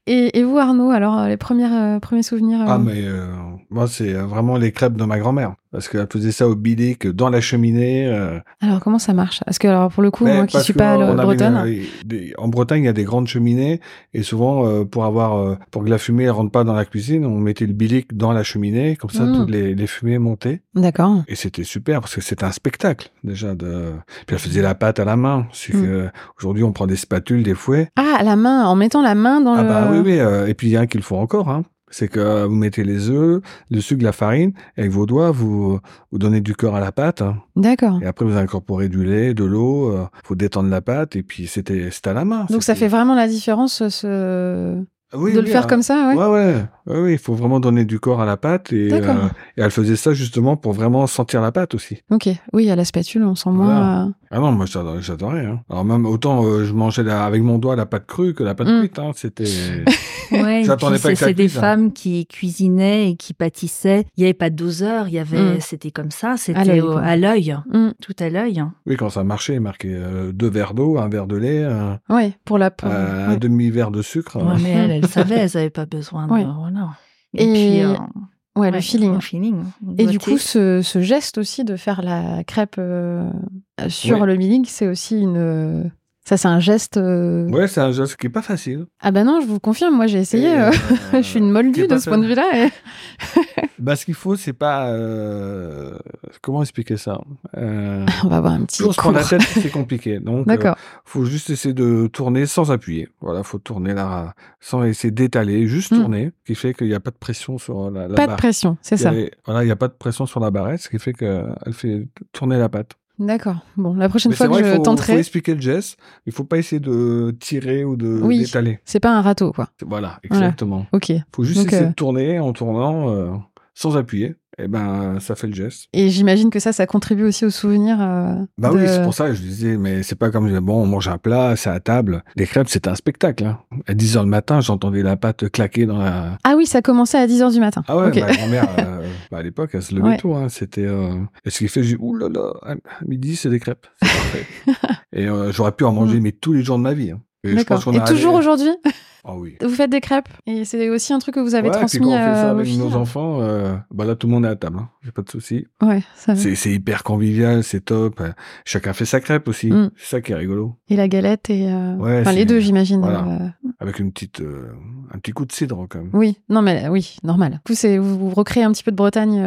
A: Et, vous, Arnaud, alors euh, les premières, euh, premiers souvenirs euh,
B: Ah, moi, c'est euh, vraiment les crêpes de ma grand-mère. Parce qu'elle faisait ça au bilic, dans la cheminée. euh,
A: Alors, comment ça marche? Parce que, alors, pour le coup,
B: mais
A: moi qui
B: parce
A: suis
B: que,
A: pas
B: euh,
A: le-
B: on avait
A: bretonne,
B: des- en Bretagne, il y a des grandes cheminées. Et souvent, euh, pour avoir, euh, pour que la fumée ne rentre pas dans la cuisine, on mettait le bilic dans la cheminée. Comme ça,
A: Mm.
B: toutes les, les fumées montaient.
A: d'accord.
B: Et c'était super parce que c'était un spectacle, déjà. De... Puis elle faisait la pâte à la main. C'est
A: Mm.
B: que aujourd'hui, on prend des spatules, des fouets.
A: Ah, à la main, en mettant la main dans
B: Ah
A: le...
B: bah oui, oui. euh, et puis il y a un qui le font encore. Hein. C'est que euh, vous mettez les œufs, le sucre, la farine, et avec vos doigts, vous, vous donnez du corps à la pâte. hein.
A: D'accord.
B: Et après, vous incorporez du lait, de l'eau, euh, faut détendre la pâte, et puis c'était à la main.
A: Donc, ça fait vraiment la différence ce...
B: Oui,
A: de
B: oui,
A: le faire
B: hein.
A: comme ça, ouais.
B: Ouais, ouais, ouais, ouais, il faut vraiment donner du corps à la pâte, et, euh, et elle faisait ça justement pour vraiment sentir la pâte aussi.
A: Ok, oui, à la spatule, on sent
B: Voilà.
A: moins... euh,
B: Ah non, moi j'adorais, j'adorais. Hein. Alors même autant euh, je mangeais la- avec mon doigt la pâte crue que la pâte
A: Mm.
B: cuite. Hein. C'était [laughs]
C: Ouais,
B: J'attendais pas
C: c'est
B: que ça
C: c'est des
B: hein.
C: femmes qui cuisinaient et qui pâtissaient. Il n'y avait pas de doseur, il y avait,
A: Mm.
C: c'était comme ça, c'était à l'œil,
A: Mm.
C: tout à l'œil.
B: Oui, quand ça marchait, il marquait euh, deux verres d'eau, un verre de lait, un,
A: Ouais, pour la peau.
B: euh, un demi-verre de sucre.
C: Ouais, mais elles, elles [laughs] savaient, elles n'avaient pas besoin de,
A: Ouais.
C: voilà.
A: Et-
C: puis, euh,
A: Ouais, le feeling.
C: le feeling.
A: Et du coup, ce, ce geste aussi de faire la crêpe euh, sur
B: Ouais.
A: le milling, c'est aussi une. Ça, c'est un geste. euh,
B: Ouais, c'est un geste qui est pas facile.
A: Ah bah non, je vous confirme, moi j'ai essayé. Euh,
B: euh, [laughs]
A: je suis une moldue de ce point de vue-là. et- [laughs]
B: Bah, ce qu'il faut, c'est pas. euh, Comment expliquer ça. [laughs]
A: On va avoir un petit.
B: Se prendre la tête, c'est compliqué. Donc,
A: D'accord.
B: faut juste essayer de tourner sans appuyer. Voilà, faut tourner là, sans essayer d'étaler, juste
A: Mm.
B: tourner, ce qui fait qu'il n'y a pas de pression sur la, la
A: Pas de pression, c'est
B: Il
A: ça.
B: Voilà, il n'y a pas de pression sur la barrette, ce qui fait qu'elle fait tourner la pâte.
A: D'accord. Bon, la prochaine
B: Mais
A: fois que
B: vrai,
A: je
B: il faut, faut
A: tenterai,
B: expliquer le geste. Il faut pas essayer de tirer ou de
A: Oui.
B: d'étaler.
A: c'est pas un râteau, quoi.
B: Voilà, exactement.
A: Ok.
B: Il faut juste
A: Donc,
B: essayer
A: euh,
B: de tourner en tournant euh, sans appuyer. Et ben, ça fait le geste.
A: Et j'imagine que ça, ça contribue aussi au souvenir. euh,
B: Bah
A: de-
B: oui, c'est pour ça que je disais, mais c'est pas comme, bon, on mange un plat, c'est à table. Les crêpes, c'est un spectacle. Hein. À 10 heures le matin, j'entendais la pâte claquer dans la...
A: Ah oui, ça commençait à 10h du matin.
B: Ah ouais,
A: Ok.
B: ma grand-mère, euh, bah, à l'époque, elle se levait
A: Ouais.
B: tôt. Hein. C'était, euh... Et ce qui fait, j'ai ouh là là, à midi, c'est des crêpes. Parfait. [laughs] Et euh, j'aurais pu en manger, mais tous les jours de ma vie. hein. Et je pense
A: Et toujours aujourd'hui,
B: Ah oui.
A: vous faites des crêpes. Et c'est aussi un truc que vous avez
B: ouais, puis
A: transmis
B: quand on fait ça avec
A: filles.
B: nos enfants, euh, bah là, tout le monde est à table. Hein. J'ai pas de souci.
A: Ouais, ça.
B: C'est c'est hyper convivial, c'est top. Euh, Chacun fait sa crêpe aussi.
A: Mm.
B: C'est ça qui est rigolo.
A: Et la galette et. euh,
B: Ouais,
A: enfin, les deux, j'imagine.
B: voilà.
A: euh,
B: Avec une petite, un petit coup de cidre quand même.
A: Oui, non, mais oui, normal. Du coup, c'est vous, vous recréez un petit peu de Bretagne.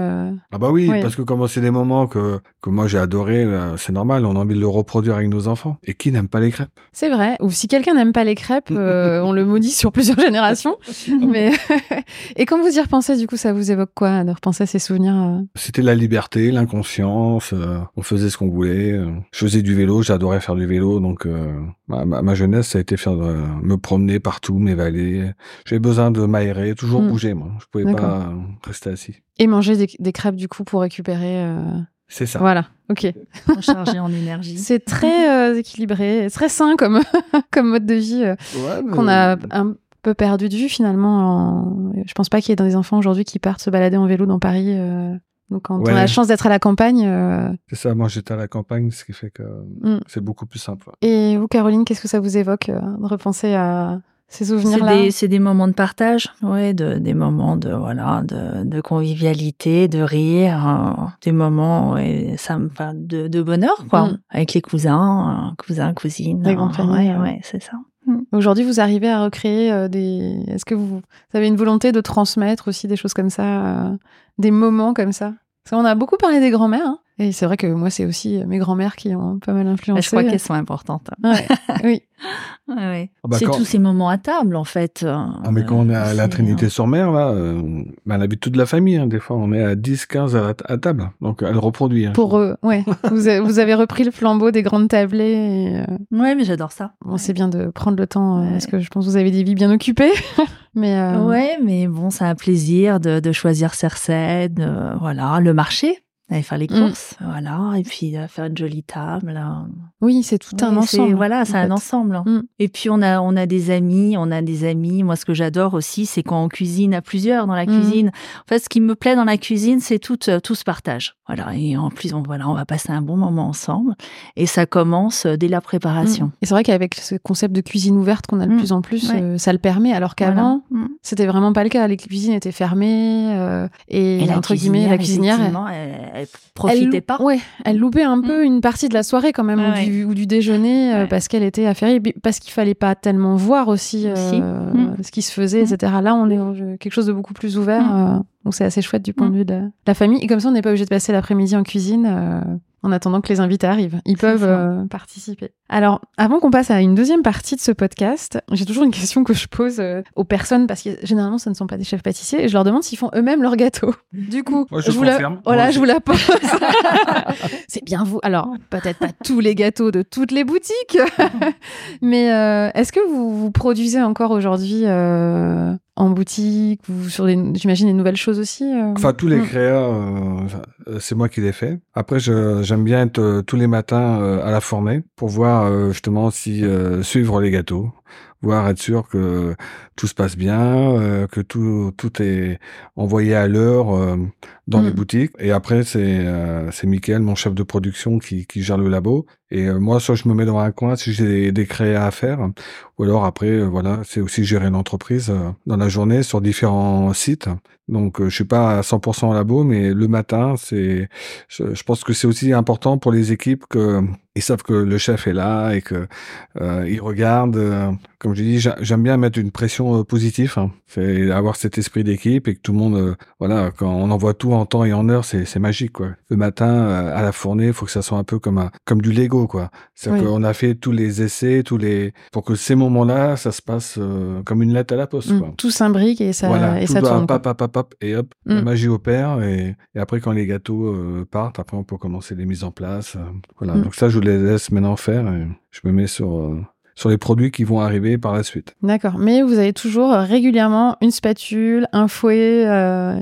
B: Ah bah oui, parce que comme c'est des moments que, que moi j'ai adoré, là, c'est normal, on a envie de le reproduire avec nos enfants. Et qui n'aime pas les crêpes?
A: C'est vrai. Ou si quelqu'un n'aime pas les crêpes, [laughs] on le sur plusieurs générations. [laughs] Mais [laughs] et quand vous y repensez, du coup, ça vous évoque quoi de repenser à ces souvenirs euh
B: C'était la liberté, l'inconscience, euh, on faisait ce qu'on voulait. euh. Je faisais du vélo, j'adorais faire du vélo, donc euh, ma, ma- ma jeunesse, ça a été faire de, me promener partout, m'évader. J'avais besoin de m'aérer, toujours
A: Mm.
B: bouger, moi. Je pouvais pas euh, rester assis.
A: Et manger des, des crêpes, du coup, pour récupérer.
B: C'est ça.
A: Voilà. Ok.
C: Recharger en énergie.
A: C'est très euh, équilibré, très sain comme [laughs] comme mode de vie euh,
B: Ouais, mais-
A: qu'on a un peu perdu de vue finalement. en- Je pense pas qu'il y ait des enfants aujourd'hui qui partent se balader en vélo dans Paris. euh, Donc quand on a la chance d'être à la campagne. euh,
B: C'est ça, moi j'étais à la campagne, ce qui fait que
A: Mm.
B: c'est beaucoup plus simple.
A: Et vous, Caroline, qu'est-ce que ça vous évoque euh, de repenser à ces
C: C'est
A: souvenirs-là
C: des, c'est des moments de partage, ouais, de, des moments de voilà, de, de convivialité, de rire, euh, des moments, ouais, ça enfin, de, de bonheur, quoi,
A: Mm.
C: avec les cousins, euh, cousins, cousines.
A: Les
C: euh,
A: familles,
C: Ouais, c'est ça.
A: Aujourd'hui, vous arrivez à recréer euh, des. Est-ce que vous, vous avez une volonté de transmettre aussi des choses comme ça, des moments comme ça? Parce qu'on a beaucoup parlé des grands-mères, hein, et c'est vrai que moi, c'est aussi euh, mes grands-mères qui ont pas mal influencé.
C: Ouais, je crois qu'elles sont importantes.
A: Ouais, [laughs] oui.
C: Ouais, ouais.
B: Ah bah
C: c'est
B: quand-
C: tous ces moments à table, en fait.
B: Ah, mais quand on est à la Trinité-sur-Mer, là, euh, ben, on habite toute la famille. Hein, des fois, on est à 10, 15 à, à table. Donc, elle reproduit. hein.
A: Pour eux, ouais. vous, a- vous avez repris le flambeau des grandes tablées. Et, euh,
C: Ouais, mais j'adore ça.
A: bon, c'est bien de prendre le temps, euh,
C: Ouais.
A: parce que je pense que vous avez des vies bien occupées. [laughs] mais euh,
C: Ouais, mais bon, c'est un plaisir de, de choisir ses recettes, voilà, le marché, aller faire les
A: Mm.
C: courses, voilà, et puis euh, faire une jolie table.
A: oui, c'est tout un
C: Oui,
A: ensemble.
C: Voilà, c'est
A: en
C: un
A: fait.
C: ensemble.
A: Mm.
C: Et puis on a on a des amis, on a des amis. Moi, ce que j'adore aussi, c'est quand on cuisine à plusieurs dans la
A: Mm.
C: cuisine. En fait, ce qui me plaît dans la cuisine, c'est tout euh, tout ce partage. Voilà, et en plus, on voilà, on va passer un bon moment ensemble. Et ça commence euh, dès la préparation.
A: Et c'est vrai qu'avec ce concept de cuisine ouverte qu'on a de plus en plus,
C: Ouais.
A: euh, ça le permet, alors qu'avant,
C: Voilà.
A: C'était vraiment pas le cas. Les cuisines étaient fermées euh, et,
C: Et la
A: entre guillemets, la cuisinière, elle,
C: effectivement, elle, elle profitait
A: elle-
C: pas.
A: Ouais, elle loupait un peu une partie de la soirée quand même, ou, du, ou du déjeuner, euh,
C: Ouais.
A: parce qu'elle était affairée, parce qu'il fallait pas tellement voir aussi, euh,
C: Aussi. Mm.
A: ce qui se faisait,
C: Mm.
A: etc. Là, on est dans quelque chose de beaucoup plus ouvert,
C: Mm.
A: euh, donc c'est assez chouette du point
C: Mm.
A: de vue de la famille. Et comme ça, on n'est pas obligé de passer l'après-midi en cuisine. En attendant que les invités arrivent, ils peuvent euh, participer. Alors, avant qu'on passe à une deuxième partie de ce podcast, j'ai toujours une question que je pose euh, aux personnes parce que généralement, ce ne sont pas des chefs pâtissiers et je leur demande s'ils font eux-mêmes leur gâteau. [laughs] Du coup,
B: Moi, je
A: vous la... voilà,
B: Moi
A: je vous la pose. [laughs] [laughs] c'est bien vous. Alors, peut-être pas tous les gâteaux de toutes les boutiques, mais euh, est-ce que vous, vous produisez encore aujourd'hui euh, en boutique ou sur des, j'imagine, des nouvelles choses aussi euh
B: Enfin, tous les
A: Mm.
B: créas, euh, euh, c'est moi qui les fais. Après, je- j'aime bien être euh, tous les matins à la fournée pour voir justement si suivre les gâteaux, voir être sûr que tout se passe bien, que tout tout est envoyé à l'heure dans les
A: Mm.
B: boutiques. Et après, c'est c'est Mickaël, mon chef de production, qui, qui gère le labo. Et moi, soit je me mets dans un coin si j'ai des, des créas à faire, ou alors après, voilà, c'est aussi gérer l'entreprise dans la journée sur différents sites. Donc, je suis pas à 100% au labo, mais le matin, c'est, je, je pense que c'est aussi important pour les équipes que ils savent que le chef est là et que euh, ils regardent. euh, comme je dis, j'a- j'aime bien mettre une pression euh, positive. Hein. Avoir cet esprit d'équipe et que tout le monde, voilà, quand on envoie tout en temps et en heure, c'est magique quoi. Le matin à la fournée, il faut que ça soit un peu comme un comme du Lego quoi. C'est-à-dire
A: Oui.
B: qu'on a fait tous les essais, tous les pour que ces moments-là, ça se passe comme une lettre à la poste
A: Mm.
B: quoi.
A: Tout s'imbrique et ça,
B: Voilà,
A: et
B: tout
A: ça
B: doit
A: tourne.
B: pop, pop, pop, et hop, la
A: Mm.
B: magie opère. Et, et après, quand les gâteaux partent, après, on peut commencer les mises en place. voilà,
A: Mm.
B: donc ça, je les laisse maintenant faire. Et je me mets sur, euh, sur les produits qui vont arriver par la suite.
A: D'accord. Mais vous avez toujours euh, régulièrement une spatule, un fouet. euh,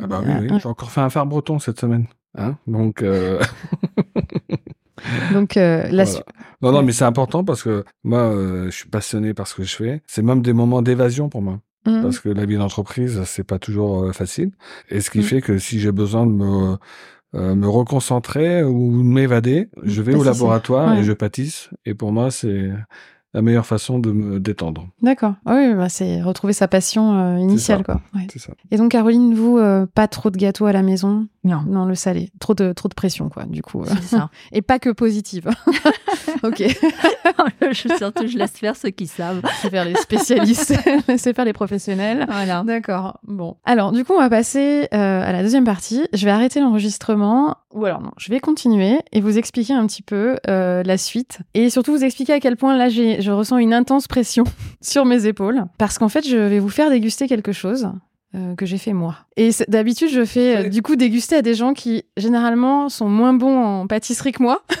B: Ah bah oui, oui,
A: un-
B: j'ai encore fait un phare breton cette semaine. Hein donc, euh, [laughs]
A: Donc, euh, la
B: Voilà.
A: su-
B: non, non, mais c'est important parce que moi, euh, je suis passionné par ce que je fais. C'est même des moments d'évasion pour moi.
A: Mm.
B: parce que la vie d'entreprise, c'est pas toujours facile. Et ce qui
A: Mm.
B: fait que si j'ai besoin de me, euh, me reconcentrer ou de m'évader, je vais au laboratoire
A: Ouais.
B: et je pâtisse. Et pour moi, c'est la meilleure façon de me détendre.
A: D'accord. Ah oui, bah, c'est retrouver sa passion euh, initiale,
B: ça.
A: quoi. Ouais.
B: C'est ça.
A: Et donc, Caroline, vous, euh, pas trop de gâteaux à la maison?
C: Non,
A: Non, le salé. Trop de, trop de pression, quoi, du coup. euh.
C: c'est ça. [laughs]
A: Et pas que positive. [laughs] ok. [laughs]
C: je, surtout, je laisse faire ceux qui savent.
A: Laissez faire les spécialistes, laissez faire les professionnels.
C: Voilà.
A: D'accord. Bon. Alors, du coup, on va passer euh, à la deuxième partie. Je vais arrêter l'enregistrement. Ou alors, non, je vais continuer et vous expliquer un petit peu euh, la suite. Et surtout, vous expliquer à quel point, là, j'ai- je ressens une intense pression sur mes épaules. Parce qu'en fait, je vais vous faire déguster quelque chose. Euh, que j'ai fait moi. Et d'habitude, je fais euh, du coup déguster à des gens qui généralement sont moins bons en pâtisserie que moi. [laughs]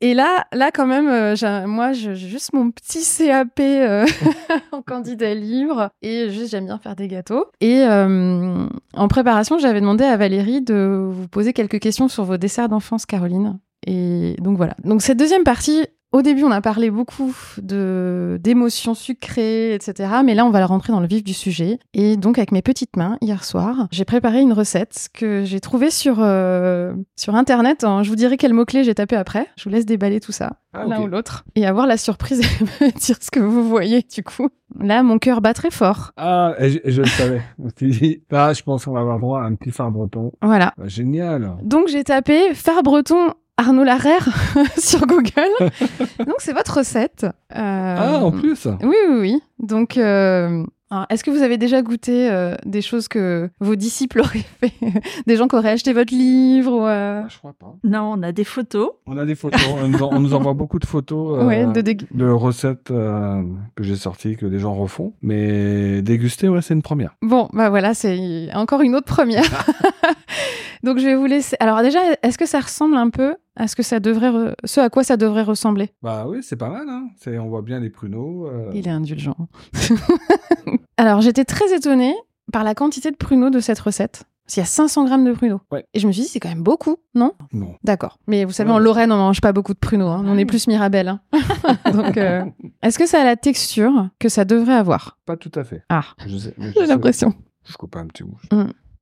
A: Et là, là quand même, euh, moi, j'ai juste mon petit CAP euh, [laughs] en candidat libre et juste j'aime bien faire des gâteaux. Et euh, en préparation, j'avais demandé à Valérie de vous poser quelques questions sur vos desserts d'enfance, Caroline. Et donc voilà. Donc cette deuxième partie, au début, on a parlé beaucoup de d'émotions sucrées, etc. Mais là, on va rentrer dans le vif du sujet. Et donc, avec mes petites mains, hier soir, j'ai préparé une recette que j'ai trouvée sur euh, sur internet. hein. Je vous dirai quel mot clé j'ai tapé après. Je vous laisse déballer tout ça
B: Ah,
A: l'un ou l'autre et avoir la surprise et me [laughs] dire ce que vous voyez du coup. Là, mon cœur bat très fort.
B: Ah, je, je le savais. Là, je pense qu'on va avoir droit à un petit phare breton.
A: Voilà.
B: Bah, génial.
A: Donc j'ai tapé phare breton Arnaud Larère [laughs] sur Google. Donc c'est votre recette. Euh,
B: Ah, en plus.
A: Oui, oui, oui. Donc, euh, est-ce que vous avez déjà goûté euh, des choses que vos disciples [laughs] auraient fait? Des gens qui auraient acheté votre livre ou, euh,
B: Ah, je crois pas.
C: Non, on a des photos.
B: On a des photos. on, nous en- on nous envoie beaucoup de photos. euh, [laughs]
A: ouais, de dég-
B: de recettes euh, que j'ai sorties, que les gens refont. Mais déguster, ouais, c'est une première.
A: Bon, bah voilà, c'est encore une autre première. Donc je vais vous laisser. Alors déjà, est-ce que ça ressemble un peu à ce que ça devrait, re- ce à quoi ça devrait ressembler?
B: Bah oui, c'est pas mal. Hein. C'est, on voit bien les pruneaux. euh,
A: Il est indulgent. [laughs] Alors j'étais très étonnée par la quantité de pruneaux de cette recette. Parce qu'il y a 500 grammes de pruneaux.
B: Ouais.
A: Et je me suis dit, c'est quand même beaucoup, non?
B: Non.
A: D'accord. Mais vous savez,
B: Ouais.
A: en Lorraine, on mange pas beaucoup de pruneaux. hein. On est plus Mirabelle. hein. [laughs] Donc, euh, [laughs] est-ce que ça a la texture que ça devrait avoir?
B: Pas tout à fait.
A: Ah, j'ai l'impression.
B: Je coupe un petit bout.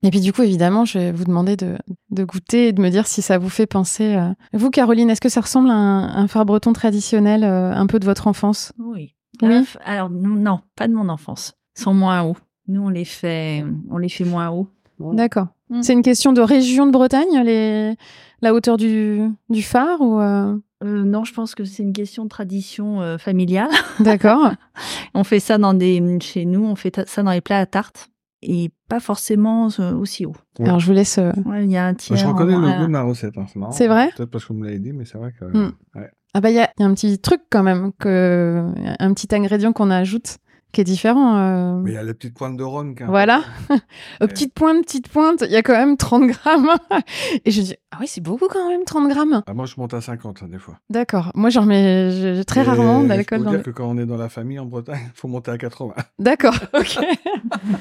A: Et puis du coup, évidemment, je vais vous demander de, de goûter et de me dire si ça vous fait penser. euh, Vous, Caroline, est-ce que ça ressemble à un, un phare breton traditionnel, euh, un peu de votre enfance?
C: Oui.
A: Oui?
C: F- alors, non, pas de mon enfance. Ils sont moins hauts. Nous, on les fait, on les fait moins hauts.
A: D'accord.
C: Mm.
A: C'est une question de région de Bretagne, les... la hauteur du, du phare ou euh,
C: Euh, non, je pense que c'est une question de tradition euh, familiale.
A: D'accord. [laughs]
C: On fait ça dans des, chez nous, on fait ta- ça dans les plats à tarte et pas forcément euh, aussi haut.
B: Ouais.
A: Alors je vous laisse. euh,
C: Ouais, Il y a un tiers.
B: je reconnais le goût de la recette. Hein. C'est marrant.
A: C'est vrai
B: Peut-être parce que vous me l'avez dit, mais c'est vrai que. Ouais.
A: Ah bah il y y a un petit truc quand même que un petit ingrédient qu'on ajoute qui est différent. euh,
B: Mais il y a la petite pointe de est
A: Voilà.
B: importante. [laughs]
A: Aux petites pointes, petites pointes, il y a quand même 30 grammes. [laughs] Et je dis, ah oui, c'est beaucoup quand même, 30 grammes.
B: Ah, moi, je monte à 50 hein, des fois.
A: D'accord. Moi, j'en remets j'ai très
B: Et
A: rarement
B: je
A: d'alcool
B: peux
A: dans
B: dire
A: le...
B: que quand on est dans la famille en Bretagne, il [laughs] faut monter à 80.
A: D'accord, ok.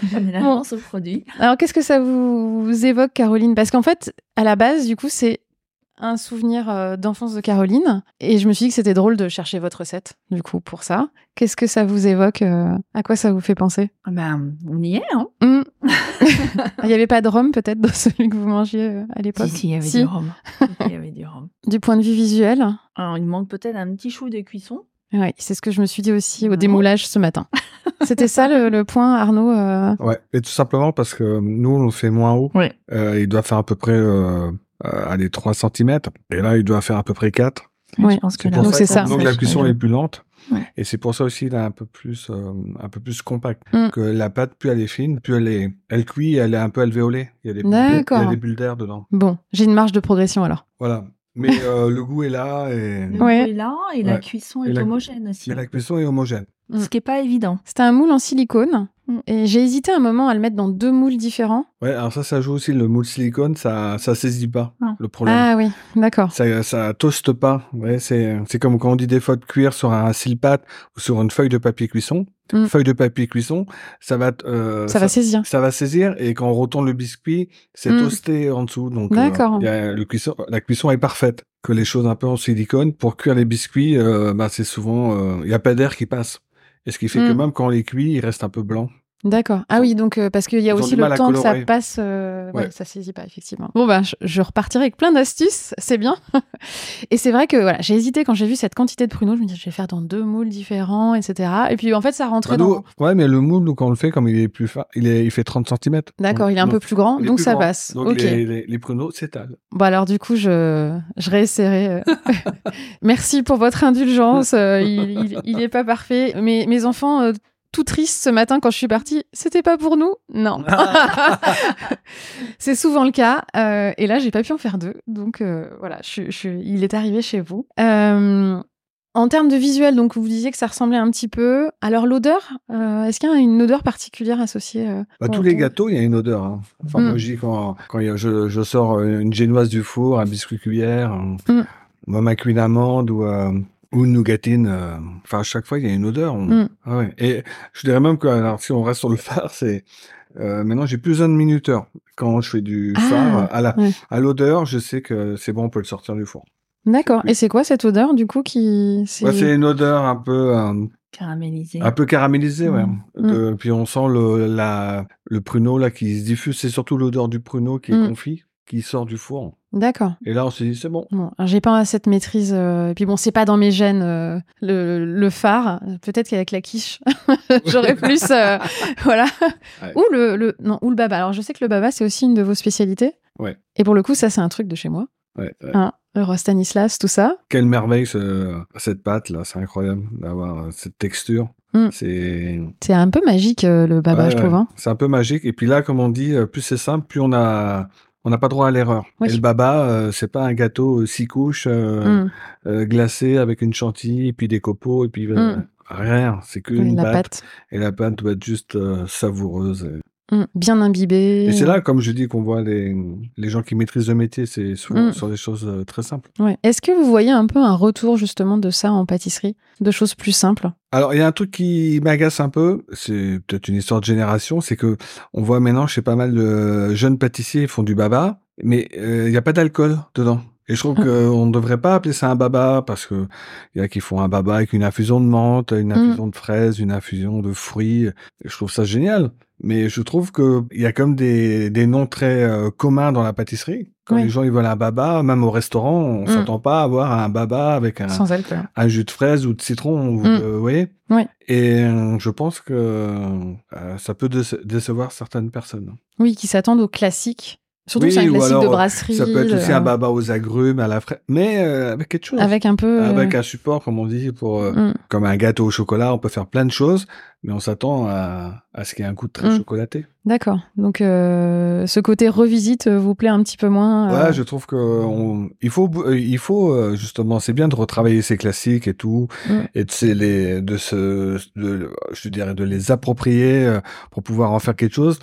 C: Généralement, ce produit.
A: Alors, qu'est-ce que ça vous évoque, Caroline? Parce qu'en fait, à la base, du coup, c'est un souvenir euh, d'enfance de Caroline et je me suis dit que c'était drôle de chercher votre recette du coup pour ça. Qu'est-ce que ça vous évoque euh, À quoi ça vous fait penser?
C: Ah Ben, on y est, hein
A: Hmm. [laughs] Il n'y avait pas de rhum peut-être dans celui que vous mangiez euh, à l'époque?
C: Si, si, il y avait
A: Si.
C: du rhum. [laughs] Il y avait du rhum.
A: Du point de vue visuel?
C: Alors, il manque peut-être un petit chou de cuisson.
A: Oui, c'est ce que je me suis dit aussi au démoulage ce matin. [laughs] C'était ça le, le point, Arnaud euh,
B: Ouais, et tout simplement parce que nous, on le fait moins haut.
C: Ouais.
B: Euh, il doit faire à peu près, euh, euh, allez, 3 cm. Et là, il doit faire à peu près 4.
A: Ouais.
C: Je pense que
B: C'est
C: là,
B: pour
A: Donc, c'est ça.
B: Donc la cuisson est plus lente.
C: Ouais.
B: Et c'est pour ça aussi il est un peu plus, euh, un peu plus compact.
A: Mm.
B: Que la pâte, plus elle est fine, plus elle est, elle cuit, elle est un peu alvéolée. Il y a des bulles, il y
A: D'accord.
B: a des bulles d'air dedans.
A: Bon, j'ai une marge de progression alors.
B: Voilà. Mais [laughs] euh, le goût est là et,
C: Le
A: Ouais.
C: goût est là et la
B: Ouais.
C: cuisson
B: Et
C: est
B: la-
C: homogène aussi.
B: et la cuisson est homogène.
A: Mm.
C: Ce qui est pas évident.
A: C'était un moule en silicone et j'ai hésité un moment à le mettre dans deux moules différents.
B: Ouais, alors ça, ça joue aussi le moule silicone, ça, ça saisit pas
C: Non.
B: le problème.
A: Ah oui, d'accord.
B: Ça, ça toaste pas. Ouais, c'est, c'est comme quand on dit des fois de cuire sur un silpat ou sur une feuille de papier cuisson.
A: Mm.
B: Feuille de papier cuisson, ça va, euh,
A: ça va saisir.
B: ça va saisir et quand on retourne le biscuit, c'est
A: Mm.
B: toasté en dessous. Donc, euh,
A: D'accord.
B: le cuisson, la cuisson est parfaite. Que les choses un peu en silicone, pour cuire les biscuits, euh, bah, c'est souvent, euh, il y a pas d'air qui passe. Et ce qui fait que
A: Mm.
B: même quand on les cuit, ils restent un peu blancs?
A: D'accord. Ah oui, donc euh, parce qu'il y a
B: Ils
A: aussi le temps que ça passe. euh, ouais.
B: Ouais.
A: ça saisit pas effectivement. Bon bah, je, je repartirai avec plein d'astuces, c'est bien. [laughs] Et c'est vrai que voilà, j'ai hésité quand j'ai vu cette quantité de pruneaux, je me dis je vais faire dans deux moules différents, etc. Et puis en fait, ça rentrait
B: Bah,
A: dans.
B: Ouais, mais le moule, quand on le fait, comme il est plus fin, il est, il fait 30 cm.
A: D'accord, il est un peu plus grand, donc ça passe.
B: Donc les, les, les pruneaux s'étalent.
A: Bon alors du coup, je, je réessayerai. euh. [laughs] Merci pour votre indulgence. euh, il, il, il est pas parfait. Mais mes enfants, euh, tout tristes ce matin quand je suis partie, c'était pas pour nous? Non. [laughs] C'est souvent le cas. euh, et là, j'ai pas pu en faire deux. Donc euh, voilà, je, il est arrivé chez vous. Euh, en termes de visuel, donc vous disiez que ça ressemblait un petit peu. Alors l'odeur, est-ce qu'il y a une odeur particulière associée
B: Bah, tous les gâteaux, il y a une odeur. Hein. Enfin,
A: Mm.
B: moi, je dis quand, quand a- je, je sors une génoise du four, un biscuit cuillère,
A: Mm.
B: un macui d'amande ou, ou une nougatine. euh, Enfin, à chaque fois, il y a une odeur. on-
A: Mm.
B: Ah ouais. Et je dirais même que, alors, si on reste sur le phare, c'est euh, maintenant j'ai plus besoin de minuteur. Quand je fais du
A: Ah,
B: phare, à la,
A: ouais.
B: à l'odeur, je sais que c'est bon, on peut le sortir du four.
A: D'accord. Et c'est quoi cette odeur du coup qui
B: Ouais, c'est une odeur un peu, euh,
C: Caramélisé.
B: un peu caramélisée, ouais.
A: Mm.
B: De- Puis on sent le, la, le pruneau là qui se diffuse. C'est surtout l'odeur du pruneau qui est
A: Mm.
B: confit, qui sort du four.
A: D'accord.
B: Et là, on s'est dit, c'est bon.
A: Bon, j'ai pas cette maîtrise. euh, Et puis bon, c'est pas dans mes gènes euh, le, le phare. Peut-être qu'avec la quiche, [laughs] j'aurais plus. euh, [laughs] voilà.
B: Ouais.
A: Ou le, le non ou le baba. Alors je sais que le baba c'est aussi une de vos spécialités.
B: Ouais.
A: Et pour le coup, ça c'est un truc de chez moi.
B: Ouais, ouais.
A: Hein, le roi Stanislas, tout ça.
B: Quelle merveille ce- cette pâte là, c'est incroyable d'avoir cette texture.
A: Mm.
B: C'est
A: un peu magique le baba,
B: Ouais,
A: je trouve. hein.
B: c'est un peu magique. Et puis là, comme on dit, plus c'est simple, plus on a on n'a pas droit à l'erreur.
A: Oui.
B: Et le baba, euh, c'est pas un gâteau euh, six couches euh,
A: Mm.
B: euh, glacé avec une chantilly et puis des copeaux et puis
A: Mm.
B: rien. C'est que
A: Oui,
B: une
A: la
B: pâte.
A: pâte.
B: Et la pâte doit être juste savoureuse. Et,
A: Mm. Bien imbibée.
B: et c'est là, comme je dis, qu'on voit les, les gens qui maîtrisent le métier. C'est souvent
A: Mm.
B: sur des choses euh, très simples.
A: Ouais. Est-ce que vous voyez un peu un retour justement de ça en pâtisserie, de choses plus simples?
B: Alors, il y a un truc qui m'agace un peu, c'est peut-être une histoire de génération, c'est que on voit maintenant chez pas mal de jeunes pâtissiers ils font du baba, mais euh, il n'y a pas d'alcool dedans. Et je trouve
A: Mm.
B: qu'on ne devrait pas appeler ça un baba parce que il y a qui font un baba avec une infusion de menthe, une infusion de fraises, une infusion de fruits. Et je trouve ça génial. Mais je trouve que il y a comme des, des noms très euh, communs dans la pâtisserie. Quand
A: Oui.
B: les gens ils veulent un baba, même au restaurant, on
A: Mm.
B: s'attend pas à avoir un baba avec un,
A: sans
B: un jus de fraise ou de citron, vous,
A: Mm.
B: euh, voyez
A: Ouais.
B: Et euh, je pense que ça peut déce- décevoir certaines personnes.
A: Oui, qui s'attendent au classique. Surtout
B: Oui,
A: c'est un classique
B: alors,
A: de brasserie.
B: Ça peut être aussi
A: de-
B: un baba aux agrumes, à la fraise, mais euh, avec quelque chose.
A: Avec un peu. euh,
B: Avec un support, comme on dit, pour euh,
A: mm.
B: comme un gâteau au chocolat, on peut faire plein de choses, mais on s'attend à, à ce qu'il y ait un goût très
A: Mm.
B: chocolaté.
A: D'accord. Donc, euh, ce côté revisite euh, vous plaît un petit peu moins. euh,
B: Ouais, je trouve que on, il faut, euh, il faut euh, justement, c'est bien de retravailler ces classiques et tout,
A: Mm.
B: et de les, de se, de, je dirais, de les approprier euh, pour pouvoir en faire quelque chose.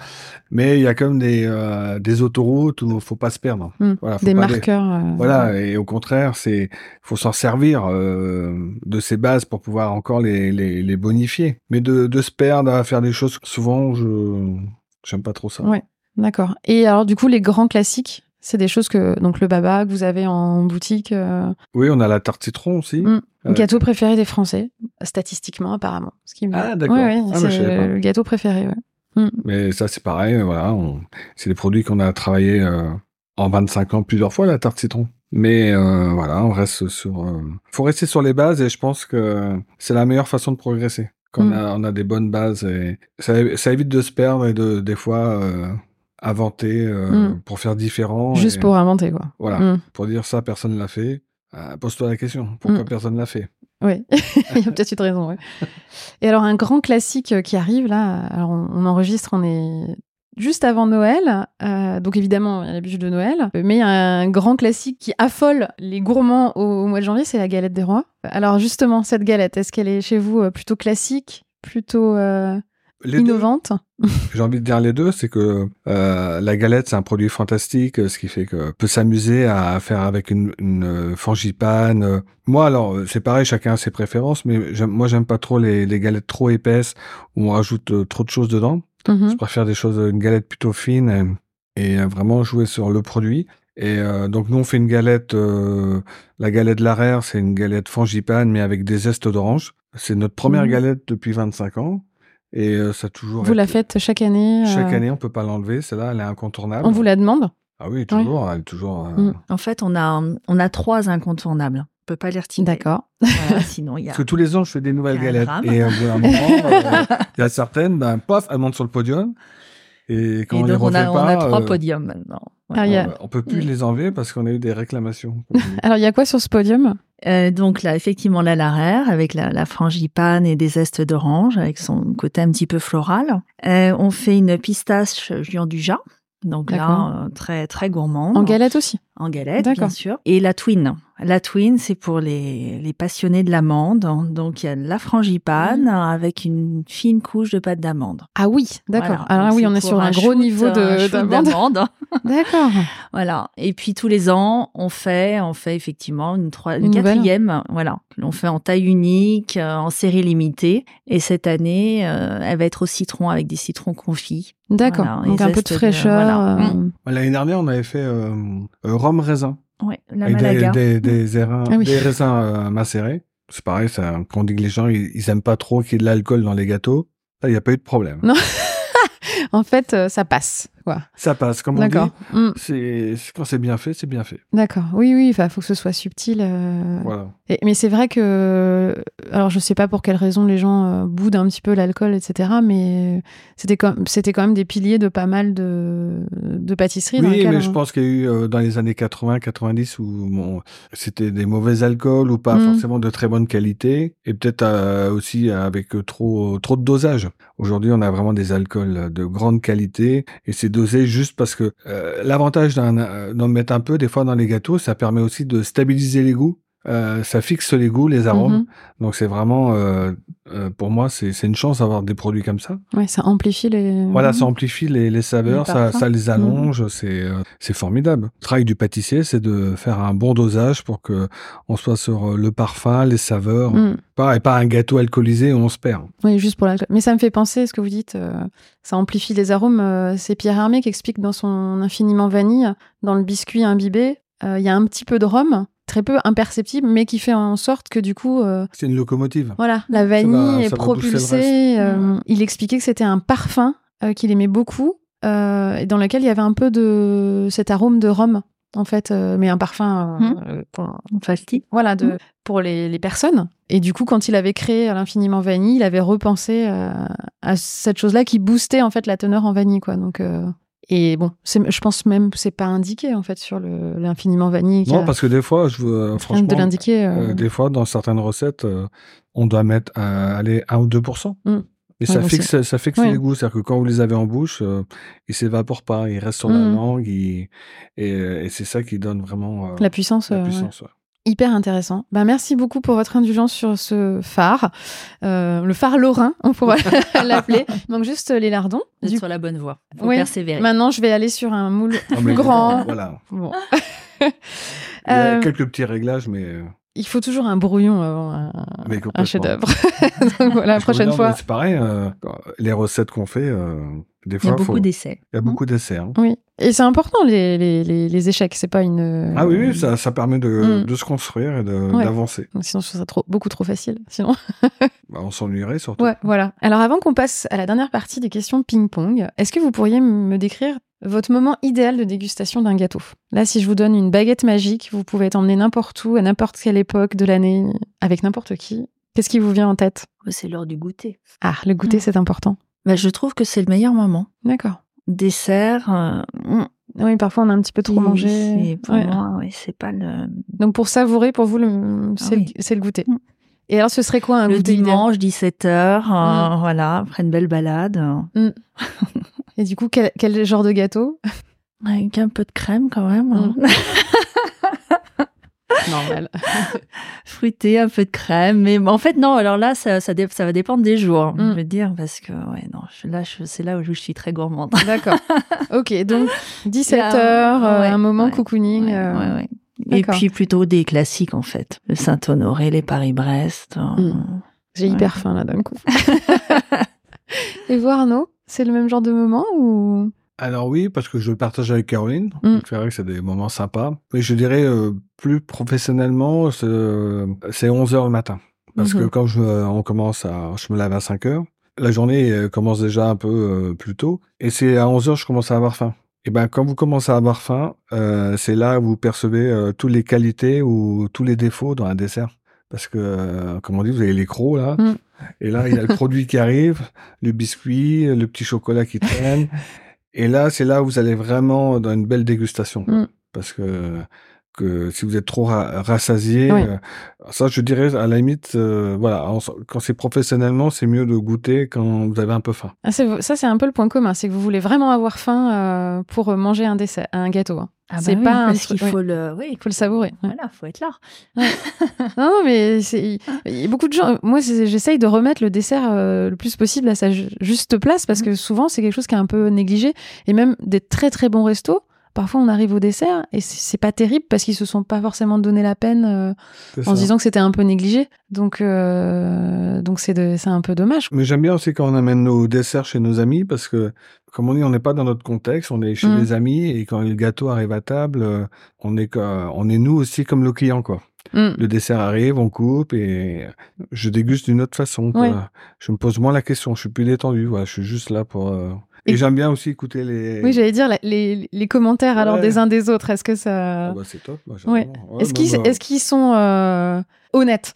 B: Mais il y a comme des, euh, des autoroutes où faut pas se perdre.
A: mm,
B: Voilà, faut
A: des
B: pas
A: marqueurs. euh,
B: Voilà, et au contraire, c'est, faut s'en servir euh, de ces bases pour pouvoir encore les, les, les bonifier. Mais de, de se perdre à faire des choses, souvent, je, j'aime pas trop ça.
A: Ouais. D'accord. Et alors, du coup, les grands classiques, C'est des choses que donc le baba que vous avez en boutique. euh,
B: Oui, on a la tarte citron aussi.
A: Mm.
B: Euh,
A: Gâteau préféré des Français, statistiquement apparemment. Ce qui me-
B: Ah, d'accord.
A: Ouais, ouais,
B: Ah,
A: c'est le gâteau préféré. ouais.
B: Mais ça, c'est pareil, voilà. C'est des produits qu'on a travaillé euh, en 25 ans plusieurs fois, la tarte citron. Mais euh, voilà, on reste sur. euh, faut rester sur les bases et je pense que c'est la meilleure façon de progresser. Quand
A: Mm.
B: on, a, on a des bonnes bases et ça, ça évite de se perdre et de des fois euh, inventer euh,
A: Mm.
B: pour faire différent.
A: Juste
B: et-
A: pour inventer quoi.
B: Voilà, pour dire ça, personne l'a fait. Pose-toi la question, pourquoi personne l'a fait?
A: Oui, [laughs] il y a peut-être une raison. ouais. Et alors, un grand classique qui arrive là, alors on, enregistre, on est juste avant Noël, euh, donc évidemment, il y a la bûche de Noël, mais il y a un grand classique qui affole les gourmands au, mois de janvier, c'est la galette des rois. Alors, justement, cette galette, est-ce qu'elle est chez vous euh, plutôt classique, plutôt euh,
B: Les
A: innovante
B: J'ai envie de dire les deux, c'est que euh, la galette c'est un produit fantastique, ce qui fait que peut s'amuser à faire avec une, une frangipane. Moi alors c'est pareil, chacun a ses préférences, mais moi j'aime pas trop les, les galettes trop épaisses où on rajoute euh, trop de choses dedans.
A: Mhm.
B: Je préfère des choses, une galette plutôt fine et, et, euh, vraiment jouer sur le produit. Et euh, donc nous on fait une galette, euh, la galette Larère, c'est une galette frangipane mais avec des zestes d'orange. C'est notre première
A: Mhm.
B: galette depuis 25 ans et euh, ça a toujours.
A: Vous la faites chaque année euh,
B: chaque année, on peut pas l'enlever. Celle-là, elle est incontournable.
A: On vous la demande
B: Ah oui, toujours. Elle est toujours. euh,
A: Mm.
C: En fait, on a, on a trois incontournables. On peut pas les retirer.
A: D'accord.
C: Voilà, [laughs] sinon, il y a.
B: Parce que tous les ans, je fais des nouvelles
C: a
B: galettes. Et au bout d'un moment, euh, [laughs] il y a certaines, ben, paf, elles montent sur le podium. Et quand
C: Et
B: on les
C: donc, on
B: refait
C: a, on
B: pas,
C: a trois
B: euh,
C: podiums maintenant.
A: Ah, il y a-
B: on, on peut plus
C: Mm.
B: les enlever parce qu'on a eu des réclamations. [laughs]
A: Alors, il y a quoi sur ce podium?
C: Euh, donc là, effectivement, la larère avec la, la frangipane et des zestes d'orange avec son côté un petit peu floral. Euh, on fait une pistache Juan du Jas. Donc là, euh, très très gourmand.
A: En galette aussi
C: En galette, bien sûr. Et la twin. La twin, c'est pour les, les passionnés de l'amande. Donc il y a de la frangipane avec une fine couche de pâte d'amande.
A: Ah oui, d'accord.
C: Voilà.
A: Alors
C: Donc,
A: oui, on est sur un, gros
C: shoot,
A: niveau d'amande.
C: d'amande. [laughs]
A: D'accord.
C: Voilà. Et puis tous les ans, on fait, on fait effectivement une, trois, une,
A: Une nouvelle
C: quatrième. Voilà. On fait en taille unique, euh, en série limitée. Et cette année, euh, elle va être au citron avec des citrons confits.
A: D'accord.
C: Voilà,
A: Donc un peu de fraîcheur.
C: voilà.
A: euh,
B: L'année dernière, on avait fait euh, rhum raisin.
C: Ouais. La
B: avec
C: Malaga.
B: des, des, airains-
A: Ah oui.
B: des raisins euh, macérés. C'est pareil, ça, quand on dit que les gens, ils, ils aiment pas trop qu'il y ait de l'alcool dans les gâteaux. Là, il n'y a pas eu de problème.
A: Non. [laughs] En fait, euh, ça passe. Quoi.
B: Ça passe, comme on dit.
A: Mm,
B: C'est, quand c'est bien fait, c'est bien fait.
A: D'accord. Oui, oui. Il faut que ce soit subtil. euh.
B: Voilà.
A: Et- mais c'est vrai que, alors je sais pas pour quelle raison les gens euh, boudent un petit peu l'alcool, etc. Mais c'était comme, c'était quand même des piliers de pas mal de, de pâtisseries. dans
B: Oui,
A: lesquelles
B: mais je pense qu'il y a eu euh, dans les années 80, 90 où bon, c'était des mauvais alcools ou pas
A: Mm.
B: forcément de très bonne qualité et peut-être aussi avec trop trop de dosage. Aujourd'hui, on a vraiment des alcools de grande qualité et c'est dosé juste parce que euh, l'avantage euh, d'en mettre un peu des fois dans les gâteaux, ça permet aussi de stabiliser les goûts. Euh, ça fixe les goûts, les arômes.
A: Mhm.
B: Donc c'est vraiment, euh, euh, pour moi, c'est une chance d'avoir des produits comme ça.
A: Ouais, ça amplifie les.
B: Voilà, ça amplifie les, les saveurs,
A: Les
B: ça, les allonge, c'est euh, c'est formidable. Le travail du pâtissier, c'est de faire un bon dosage pour que on soit sur le parfum, les saveurs,
A: Mm.
B: pas et pas un gâteau alcoolisé où on se perd.
A: Oui, juste pour l'alcool. Mais ça me fait penser, ce que vous dites, ça amplifie les arômes. c'est Pierre Hermé qui explique dans son Infiniment Vanille, dans le biscuit imbibé, il y a un petit peu de rhum, très peu imperceptible, mais qui fait en sorte que du coup, euh,
B: C'est une locomotive.
A: voilà, la vanille est
B: va
A: propulsée. euh, il expliquait que c'était un parfum euh, qu'il aimait beaucoup euh, et dans lequel il y avait un peu de cet arôme de rhum. En fait, euh, mais un parfum, euh, pour- voilà, de,
C: Mhm.
A: pour les, les personnes. Et du coup, quand il avait créé l'infiniment vanille, il avait repensé euh, à cette chose-là qui boostait en fait la teneur en vanille, quoi. Donc, euh, et bon, je pense même que c'est pas indiqué en fait sur l'infiniment vanille.
B: Non,
A: a-
B: parce que des fois, je veux, franchement,
A: de l'indiquer. euh,
B: euh, des fois dans certaines recettes, euh, on doit mettre aller 1 ou 2
A: Mm.
B: Et ça
A: donc
B: fixe, ça fixe les goûts, c'est-à-dire que quand vous les avez en bouche, euh, ils s'évaporent pas, ils restent sur la
A: Mm.
B: langue, ils- et, et c'est ça qui donne vraiment
A: la puissance.
B: la
A: ouais.
B: puissance. ouais.
A: Hyper intéressant. Ben, merci beaucoup pour votre indulgence sur ce phare. Euh, le phare lorrain, on pourrait [laughs] l'appeler. Donc juste les lardons.
C: Vous êtes
A: Du-
C: sur la bonne voie. Faut
A: Oui.
C: persévérer.
A: Maintenant, je vais aller sur un moule
B: Non,
A: plus grand.
B: Voilà.
A: Bon. [laughs]
B: Il y a
A: Euh,
B: quelques petits réglages, mais, euh,
A: Il faut toujours un brouillon avant un, chef-d'œuvre. [laughs] Donc voilà, la prochaine
B: dire,
A: fois.
B: C'est pareil, euh, les recettes qu'on fait, euh, Des
C: Il y a beaucoup
B: faut-
C: d'essais.
B: il y a beaucoup d'essais. hein.
A: Oui. Et c'est important les, les, les, les échecs. C'est pas une.
B: Ah oui, oui, ça, ça permet de,
A: Mm.
B: de se construire et
A: Ouais.
B: d'avancer.
A: Sinon, ce serait trop, beaucoup trop facile. Sinon. [laughs]
B: Bah, on s'ennuierait surtout.
A: Ouais, voilà. Alors avant qu'on passe à la dernière partie des questions ping-pong, est-ce que vous pourriez me décrire votre moment idéal de dégustation d'un gâteau? Là, si je vous donne une baguette magique, vous pouvez être emmené n'importe où, à n'importe quelle époque de l'année, avec n'importe qui. Qu'est-ce qui vous vient en tête?
C: C'est l'heure du goûter.
A: Ah, le goûter,
C: Mm.
A: c'est important.
C: Bah, je trouve que c'est le meilleur moment.
A: D'accord.
C: Dessert, euh, mm,
A: Oui, parfois on a un petit peu trop mangé.
C: c'est- Pour
A: Ouais.
C: moi, ouais, c'est pas le,
A: Donc pour savourer, pour vous, le- c'est
C: Ah oui.
A: le, goûter.
C: Mm.
A: Et alors, ce serait quoi un
C: le
A: goûter
C: dimanche, 17h,
A: Mm.
C: voilà, après une belle balade. euh,
A: Et du coup, quel, quel genre de gâteau?
C: Avec un peu de crème quand même. hein. [laughs] [laughs]
A: Normal. [laughs]
C: Fruité, un peu de crème. Mais en fait, non, alors là, ça, ça, dé- ça va dépendre des jours,
A: Mm.
C: je veux dire, parce que, ouais, non, je, là, c'est là où je suis très gourmande. [laughs]
A: D'accord. Ok, donc 17h,
C: Ouais,
A: un moment
C: ouais,
A: cocooning.
C: Ouais,
A: euh.
C: Et puis plutôt des classiques, en fait. Le Saint-Honoré, les Paris-Brest. euh,
A: Mm. J'ai hyper faim là d'un coup. Et vous Arnaud, c'est le même genre de moment ou?
B: Alors oui, parce que je le partage avec Caroline.
A: Mm.
B: C'est vrai que c'est des moments sympas. Mais je dirais euh, plus professionnellement, c'est euh, c'est 11 heures le matin. Parce que
A: Mhm.
B: quand je, on commence à, je me lève à 5 heures, la journée euh, commence déjà un peu euh, plus tôt. Et c'est à 11 heures je commence à avoir faim. Et ben quand vous commencez à avoir faim, euh, c'est là où vous percevez euh, toutes les qualités ou tous les défauts dans un dessert. Parce que, euh, comme on dit, vous avez les crocs là.
A: Mm.
B: Et là, il y a le produit qui arrive, le biscuit, le petit chocolat qui traîne. [laughs] Et là, c'est là où vous allez vraiment dans une belle dégustation.
A: Mm.
B: Parce que, que si vous êtes trop ra- rassasié,
A: Oui.
B: euh, ça, je dirais, à la limite, euh, voilà, en- quand c'est professionnellement, c'est mieux de goûter quand vous avez un peu faim.
A: Ah, Ça, c'est un peu le point commun, c'est que vous voulez vraiment avoir faim euh, pour manger un dessert, un gâteau. hein.
C: Ah bah
A: c'est
C: oui,
A: pas un
C: parce
A: truc-
C: qu'il
A: ouais.
C: faut le, oui,
A: Il faut le savourer.
C: Voilà, faut être là. [laughs]
A: Non, non, mais c'est- il y a beaucoup de gens. Moi, j'essaye de remettre le dessert euh, le plus possible à sa ju- juste place parce que souvent, c'est quelque chose qui est un peu négligé. Et même des très très bons restos, parfois on arrive au dessert et c'est pas terrible parce qu'ils se sont pas forcément donné la peine euh, en se disant que c'était un peu négligé. Donc, euh, donc c'est de- c'est un peu dommage.
B: Mais j'aime bien aussi quand on amène nos desserts chez nos amis parce que, comme on dit, on n'est pas dans notre contexte, on est chez
A: Mm.
B: des amis et quand le gâteau arrive à table, euh, on est, on est nous aussi comme le client, quoi.
A: Mm.
B: Le dessert arrive, on coupe et je déguste d'une autre façon. quoi. Je me pose moins la question, je suis plus détendu. Voilà, je suis juste là pour. euh, Et,
A: Et-
B: j'aime bien aussi écouter les.
A: Oui, j'allais dire les, les commentaires alors des uns des autres. Est-ce que ça.
B: Ah bah, c'est top. moi, j'adore.
A: Ouais.
B: Ouais,
A: Est-ce qu'ils
B: même, euh,
A: est-ce qu'ils sont euh, honnêtes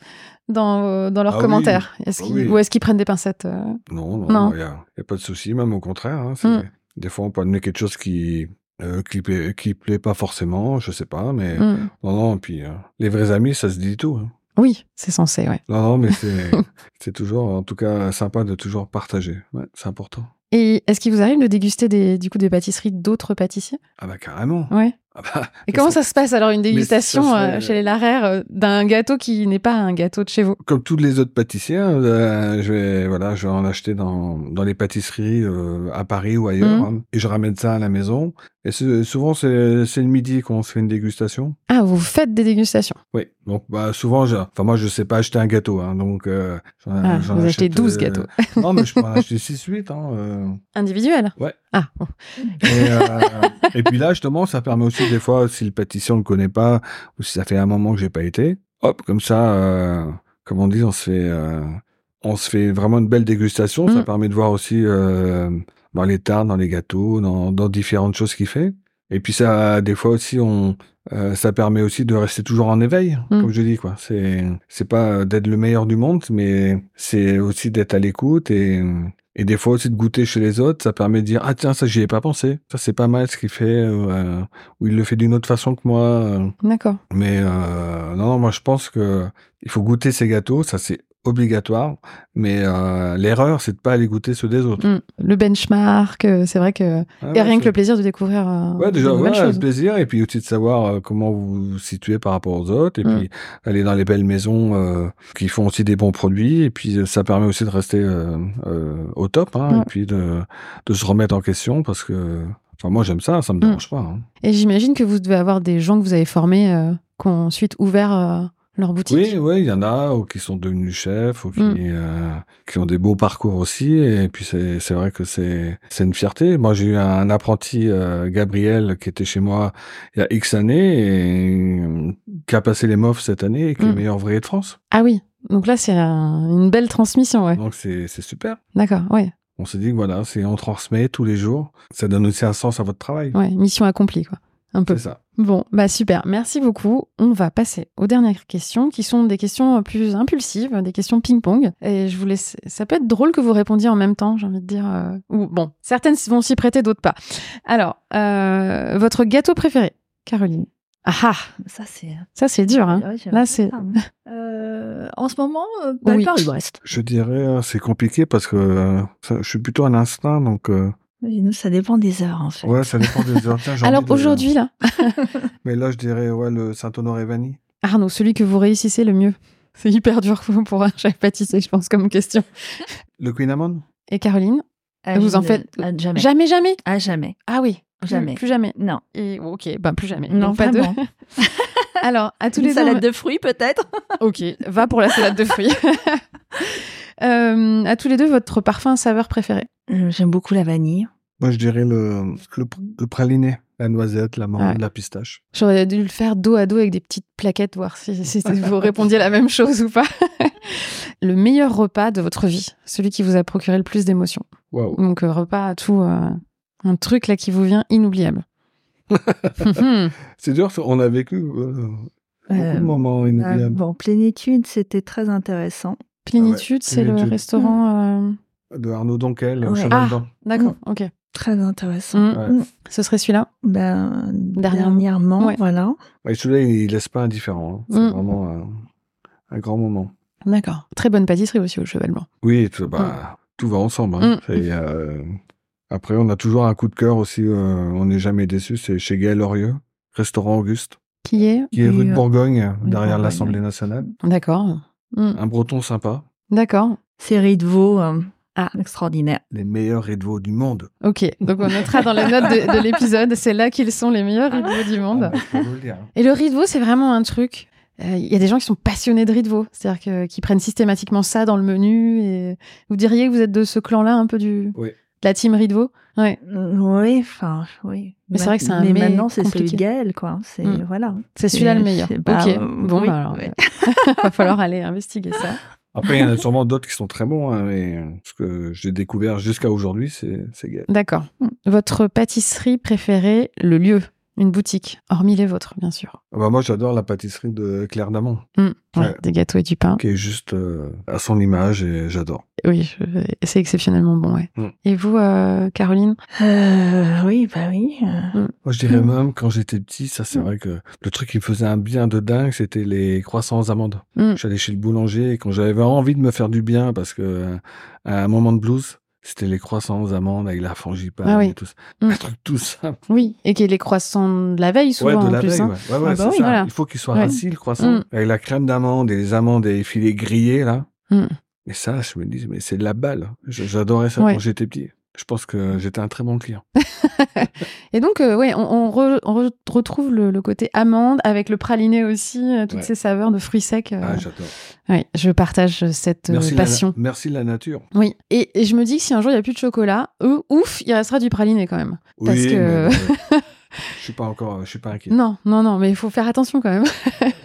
A: dans, dans leurs
B: Ah oui.
A: commentaires? Est-ce
B: Ah
A: qu'ils-
B: oui.
A: Ou est-ce qu'ils prennent des pincettes euh?
B: Non, non, il n'y a, pas de souci, même au contraire. hein, c'est-
A: Mm.
B: Des fois, on peut amener quelque chose qui. Euh, qui, plaît, qui plaît pas forcément, je sais pas, mais
A: Mm.
B: non, non, et puis euh, les vrais amis, ça se dit tout. hein.
A: Oui, c'est censé, ouais.
B: Non, non, mais c'est [laughs] c'est toujours, en tout cas, sympa de toujours partager. Ouais, c'est important.
A: Et est-ce qu'il vous arrive de déguster des, du coup des pâtisseries d'autres pâtissiers?
B: Ah bah carrément.
A: Ouais.
B: Ah bah,
A: Et comment
B: ça-
A: se passe alors une dégustation
B: serait-
A: euh, chez les Larère euh, d'un gâteau qui n'est pas un gâteau de chez vous?
B: Comme tous les autres pâtissiers, hein, euh, je vais voilà, je vais en acheter dans dans les pâtisseries euh, à Paris ou ailleurs,
A: Mhm.
B: hein, et je ramène ça à la maison. Et souvent c'est le midi qu'on se fait une dégustation.
A: Ah, vous faites des dégustations?
B: Oui, donc bah souvent, je, enfin moi je sais pas acheter un gâteau, hein, donc euh, j'en-
A: Ah,
B: j'en
A: vous achetez
B: achète,
A: 12
B: euh,
A: gâteaux.
B: non, mais je peux en [laughs] acheter 6-8. Hein.
A: Individuels
B: Ouais.
A: Ah.
B: Et, euh, et puis là, justement, ça permet aussi des fois, si le pâtissier on le connaît pas, ou si ça fait un moment que j'ai pas été, hop, comme ça, euh, comme on dit, on se fait, euh, on se fait vraiment une belle dégustation. Ça
A: Mm.
B: permet de voir aussi dans les tartes, dans les gâteaux, dans, dans différentes choses qu'il fait. Et puis ça, des fois aussi, on, euh, ça permet aussi de rester toujours en éveil,
A: Mm.
B: comme je dis quoi. C'est, c'est pas d'être le meilleur du monde, mais c'est aussi d'être à l'écoute et et des fois aussi de goûter chez les autres, ça permet de dire ah tiens ça j'y ai pas pensé, ça c'est pas mal ce qu'il fait, euh, ou il le fait d'une autre façon que moi. euh.
A: d'accord.
B: Mais euh, non non moi je pense que il faut goûter ces gâteaux, ça c'est obligatoire. Mais euh, l'erreur c'est de pas aller goûter ceux des autres.
A: Mm. Le benchmark, euh, c'est vrai que.
B: Ah
A: Et
B: ouais,
A: rien que le plaisir de découvrir euh,
B: Ouais, déjà, ouais, le plaisir, et puis aussi de savoir euh, comment vous vous situez par rapport aux autres, et
A: Mm.
B: puis aller dans les belles maisons qui font aussi des bons produits, et puis ça permet aussi de rester au top, hein, et puis de, de se remettre en question, parce que, enfin, moi j'aime ça, ça me
A: Mm.
B: dérange pas. hein.
A: Et j'imagine que vous devez avoir des gens que vous avez formés euh, qui ont ensuite ouvert euh, leur boutique
B: Oui, oui, il y en a ou qui sont devenus chefs ou qui,
A: Mm.
B: euh, qui ont des beaux parcours aussi. Et puis c'est vrai que c'est une fierté. Moi, j'ai eu un apprenti, euh, Gabriel, qui était chez moi il y a X années et euh, qui a passé les MOF cette année et qui est
A: Mm.
B: le meilleur ouvrier de France.
A: Ah oui, donc là c'est un- une belle transmission, ouais.
B: Donc c'est super.
A: D'accord, ouais,
B: On se dit que voilà, on transmet tous les jours. Ça donne aussi un sens à votre travail.
A: ouais, mission accomplie, quoi. Un peu.
B: C'est ça.
A: Bon, bah super, merci beaucoup. On va passer aux dernières questions qui sont des questions plus impulsives, des questions ping-pong. Et je vous laisse. Ça peut être drôle que vous répondiez en même temps, j'ai envie de dire. euh, Ou bon, certaines vont s'y prêter, d'autres pas. Alors, euh, votre gâteau préféré, Caroline? Ah ah,
C: Ça, c'est.
A: ça c'est dur, hein.
C: Ouais, j'aime
A: Là, c'est-
C: hein. [laughs] Euh, en ce moment, euh,
A: Oui.
C: le Paris-Brest.
B: Je dirais euh, c'est compliqué parce que euh, ça- je suis plutôt un instinct, donc euh,
C: Oui, nous, ça dépend des heures, en fait.
B: ouais, ça dépend des heures. Tiens,
A: Alors aujourd'hui, là, [laughs]
B: Mais là, je dirais ouais le Saint-Honoré-Vanille.
A: Arnaud, celui que vous réussissez le mieux. C'est hyper dur pour un chef pâtissier, je pense, comme question.
B: Le Queen Amon
A: Et Caroline
C: Ah,
A: Vous en faites-
C: ah, jamais.
A: Jamais, jamais
C: Ah, jamais.
A: Ah oui, plus-
C: Jamais.
A: Plus jamais.
C: Non.
A: Et ok, bah plus jamais.
C: Non,
A: Donc, pas de-. [laughs] Alors, à tous
C: Une
A: les deux.
C: salade de fruits, peut-être [laughs]
A: Ok, va pour la salade de fruits. [laughs] Euh, à tous les deux, votre parfum saveur préféré
C: Euh, J'aime beaucoup la vanille.
B: Moi, je dirais le, le, le praliné. La noisette, la menthe,
A: Ouais.
B: la pistache.
A: J'aurais dû le faire dos à dos avec des petites plaquettes, voir si, si [laughs] vous répondiez la même chose ou pas. le meilleur repas de votre vie, celui qui vous a procuré le plus d'émotions.
B: Waouh.
A: Donc, euh, repas à tout, euh, un truc là qui vous vient inoubliable. Mhm. [laughs]
B: C'est dur, on a vécu euh, beaucoup
C: Euh,
B: de moments
C: Ah,
B: inoubliables.
C: bon, plénitude, c'était très intéressant.
A: Plénitude, c'est le restaurant. euh,
B: De Arnaud Donquel,
C: Ouais.
B: Cheval
A: Ah.
B: Blanc.
A: D'accord, ok.
C: Très intéressant.
A: Mm.
B: Ouais.
C: Mm.
A: Ce serait celui-là
C: Ben,
A: Dernièrement.
C: dernièrement,
A: Ouais.
C: voilà.
B: Et celui-là, il, il laisse pas indifférent. hein. C'est
A: Mm.
B: vraiment un, un grand moment.
A: D'accord. Très bonne pâtisserie aussi au Cheval Blanc.
B: Oui, tout, bah, tout va ensemble. hein.
A: Mm.
B: C'est, euh, Après, on a toujours un coup de cœur aussi. euh, on n'est jamais déçu. C'est chez Gaël Lorieux, restaurant Auguste,
A: Qui est
B: qui est rue de
C: euh,
B: Bourgogne,
C: de
B: derrière l'Assemblée nationale.
A: D'accord. Mm.
B: Un breton sympa.
A: D'accord.
C: Série de veau euh,
A: Ah.
C: extraordinaire.
B: Les meilleurs rideaux du monde.
A: Ok. Donc on notera dans les notes de, de l'épisode. C'est là qu'ils sont les meilleurs riz de veau du monde.
B: Ah, bah, le dire.
A: Et le riz de veau, c'est vraiment un truc. euh, Il y a des gens qui sont passionnés de riz de veau, c'est-à-dire que- qui prennent systématiquement ça dans le menu. Et vous diriez que vous êtes de ce clan-là, un peu du
B: Oui.
A: La team veau. Ouais.
C: Mm, Oui, enfin, oui.
A: Mais c'est vrai que c'est un
C: Mais maintenant, c'est celui
A: compliqué.
C: de Gaël, quoi. C'est,
A: Mm.
C: voilà.
A: C'est celui-là le meilleur.
C: c'est- bah,
A: ok. Bon,
C: oui,
A: bah alors, [laughs] va falloir aller investiguer ça.
B: Après, il y en a sûrement d'autres qui sont très bons, hein, mais ce que j'ai découvert jusqu'à aujourd'hui, c'est c'est Gaël.
A: D'accord. Votre pâtisserie préférée, le lieu, une boutique, hormis les vôtres, bien sûr.
B: Ah bah, moi, j'adore la pâtisserie de Claire Damon,
A: Mm. Ouais,
B: Ouais.
A: Des gâteaux et du pain.
B: qui est juste euh, à son image et j'adore.
A: Oui, je- c'est exceptionnellement bon, ouais.
B: Mm.
A: Et vous, euh, Caroline?
C: Euh, oui, bah oui. euh,
B: Moi, je dirais même, quand j'étais petit, ça, c'est vrai que le truc qui me faisait un bien de dingue, c'était les croissants aux amandes. Allé chez le boulanger et quand j'avais envie de me faire du bien, parce que à un moment de blues, c'était les croissants aux amandes avec la frangipane
A: Ah oui.
B: et tout ça.
A: Mm.
B: Un truc tout simple.
A: Oui, et qui est les croissants de la veille, souvent,
B: ouais, de
A: en
B: la
A: plus.
B: veille,
A: hein.
B: ouais. Ouais, ouais,
C: Ah bah oui,
B: ça.
A: voilà.
B: Il faut qu'il soit
A: Ouais.
B: rassis, le croissant,
A: Mm.
B: avec la crème d'amande et les amandes et les filets grillés, là.
A: Mm.
B: Et ça, je me dis, mais c'est de la balle. J'adorais ça quand j'étais petit. Je pense que j'étais un très bon client. [laughs]
A: Et donc, euh, ouais, on, on re- on re- retrouve le, le côté amande avec le praliné aussi, euh, toutes
B: Ouais.
A: ces saveurs de fruits secs. euh.
B: Ah, j'adore.
A: Ouais, je partage cette
B: la,
A: passion.
B: merci la nature.
A: Oui, et, et je me dis que si un jour il n'y a plus de chocolat, ouf, il restera du praliné quand même. Parce
B: oui,
A: que-
B: mais, euh, [laughs] je suis pas encore, je suis pas inquiet.
A: Non, non, non, mais il faut faire attention quand même,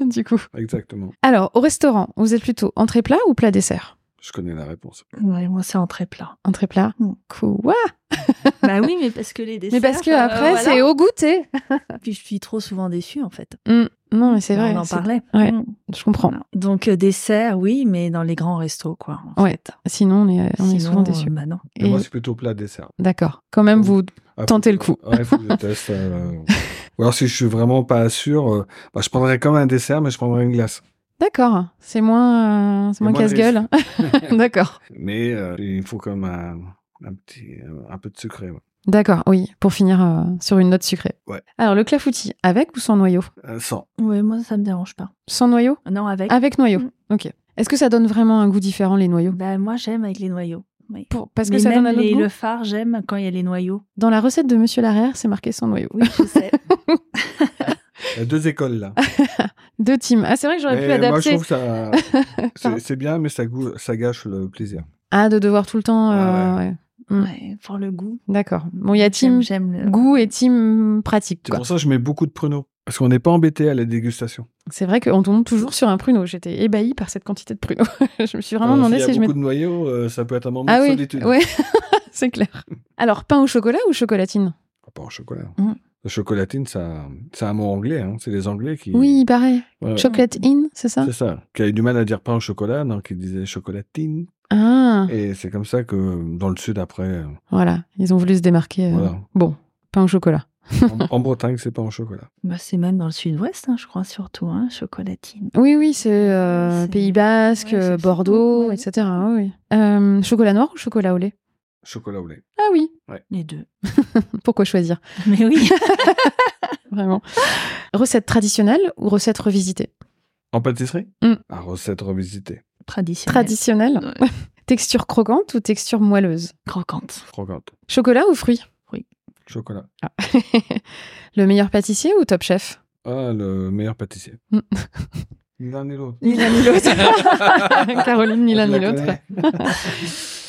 A: [laughs] du coup.
B: Exactement.
A: Alors, au restaurant, vous êtes plutôt entrée plat ou plat dessert?
B: Je connais la réponse.
C: ouais, moi, c'est entrée plat.
A: Entrée plat
C: Mm.
A: Quoi [laughs]
C: bah oui, mais parce que les desserts.
A: Mais parce que
C: euh,
A: après,
C: voilà.
A: c'est au goûter. [laughs]
C: Puis je suis trop souvent déçue, en fait.
A: Mm, Non, mais c'est vrai.
C: On en parlait.
A: Ouais.
C: Mm.
A: Je comprends.
C: Voilà. Donc, euh, dessert, oui, mais dans les grands restos, quoi. en
A: Ouais.
C: fait.
A: Sinon, on est, on est souvent déçus.
C: euh, bah non.
B: Et
A: Et-
B: Moi, c'est plutôt plat dessert.
A: D'accord. Quand même, vous
B: Ah,
A: tentez le coup.
B: Ouais, faut que je teste. euh, [laughs] Ou alors, si je suis vraiment pas sûr, euh, bah, je prendrais comme un dessert, mais je prendrais une glace.
A: D'accord. C'est moins, euh, c'est moins casse-gueule. [laughs] D'accord.
B: Mais euh, il faut comme un, un petit, un peu de sucré. ouais.
A: D'accord, oui, pour finir euh, sur une note sucrée.
B: Ouais.
A: Alors, le clafoutis, avec ou sans noyau?
B: Euh, sans.
C: Ouais, moi, ça me dérange pas.
A: Sans noyau?
C: Non, avec.
A: Avec noyau.
C: Mm.
A: Ok. Est-ce que ça donne vraiment un goût différent, les noyaux?
C: Bah, moi, j'aime avec les noyaux. Oui.
A: Pour- Parce que ça
C: même
A: donne un autre
C: les-
A: goût?
C: le phare, j'aime quand il y a les noyaux.
A: Dans la recette de Monsieur Larrière, c'est marqué sans noyau.
C: Oui, je sais. [laughs]
B: Il y a deux écoles là. [laughs]
A: Deux teams. Ah, c'est vrai que j'aurais pu
B: Mais moi, je
A: adapter.
B: trouve que ça, [laughs] c'est- bien, mais ça, goût- ça gâche le plaisir.
A: Ah, de devoir tout le temps. euh,
B: Ouais,
A: ouais. Mm.
C: Ouais, pour le goût.
A: D'accord. Bon, il y a team
C: J'aime, le
A: goût et team pratique.
B: C'est pour ça que je mets beaucoup de pruneaux. Parce qu'on n'est pas embêté à la dégustation.
A: C'est vrai qu'on tombe toujours sur un pruneau. J'étais ébahie par cette quantité de pruneaux. [laughs] je me suis vraiment
B: Alors,
A: demandé
B: s'il y
A: si
B: a
A: je mets.
B: beaucoup de noyaux, euh, ça peut être un moment
A: Ah
B: de
A: oui,
B: solitude.
A: ouais, c'est clair. Alors, pain au chocolat ou chocolatine?
B: Ah, Pas en chocolat.
A: Mm.
B: La chocolatine, ça, c'est un mot anglais. Hein. C'est les Anglais qui.
A: Oui, pareil.
B: Ouais,
A: Chocolate in, c'est ça?
B: C'est ça. Qui avaient du mal à dire pain au chocolat, donc ils disaient chocolatine.
A: Ah,
B: Et c'est comme ça que dans le sud, après, euh,
A: voilà. Ils ont voulu se démarquer. euh.
B: voilà.
A: Bon, pain au chocolat.
B: en, en Bretagne, c'est pas en chocolat. [laughs]
C: Bah, c'est même dans le sud-ouest, hein, je crois, surtout, hein, chocolatine.
A: Oui, oui, c'est euh, Pays Basque,
C: Ouais,
A: Bordeaux,
C: ouais.
A: etc. Oui, oui. Euh, chocolat noir ou chocolat au lait?
B: Chocolat au lait.
A: Ah oui,
C: Les deux. [laughs]
A: pourquoi choisir?
C: Mais oui. [laughs]
A: Vraiment. recette traditionnelle ou recette revisitée?
B: En pâtisserie?
A: Mm.
B: À recette revisitée.
C: Traditionnel.
A: Traditionnelle.
C: Ouais. [laughs]
A: Texture croquante ou texture moelleuse?
C: Croquante.
B: Croquante.
A: Chocolat ou fruits?
B: Chocolat.
A: Le meilleur pâtissier ou top chef?
B: Ah, le meilleur pâtissier.
A: Mm.
B: Ni l'un ni l'autre.
A: Ni l'un ni l'autre. Caroline, ni l'un ni
B: la
A: l'autre.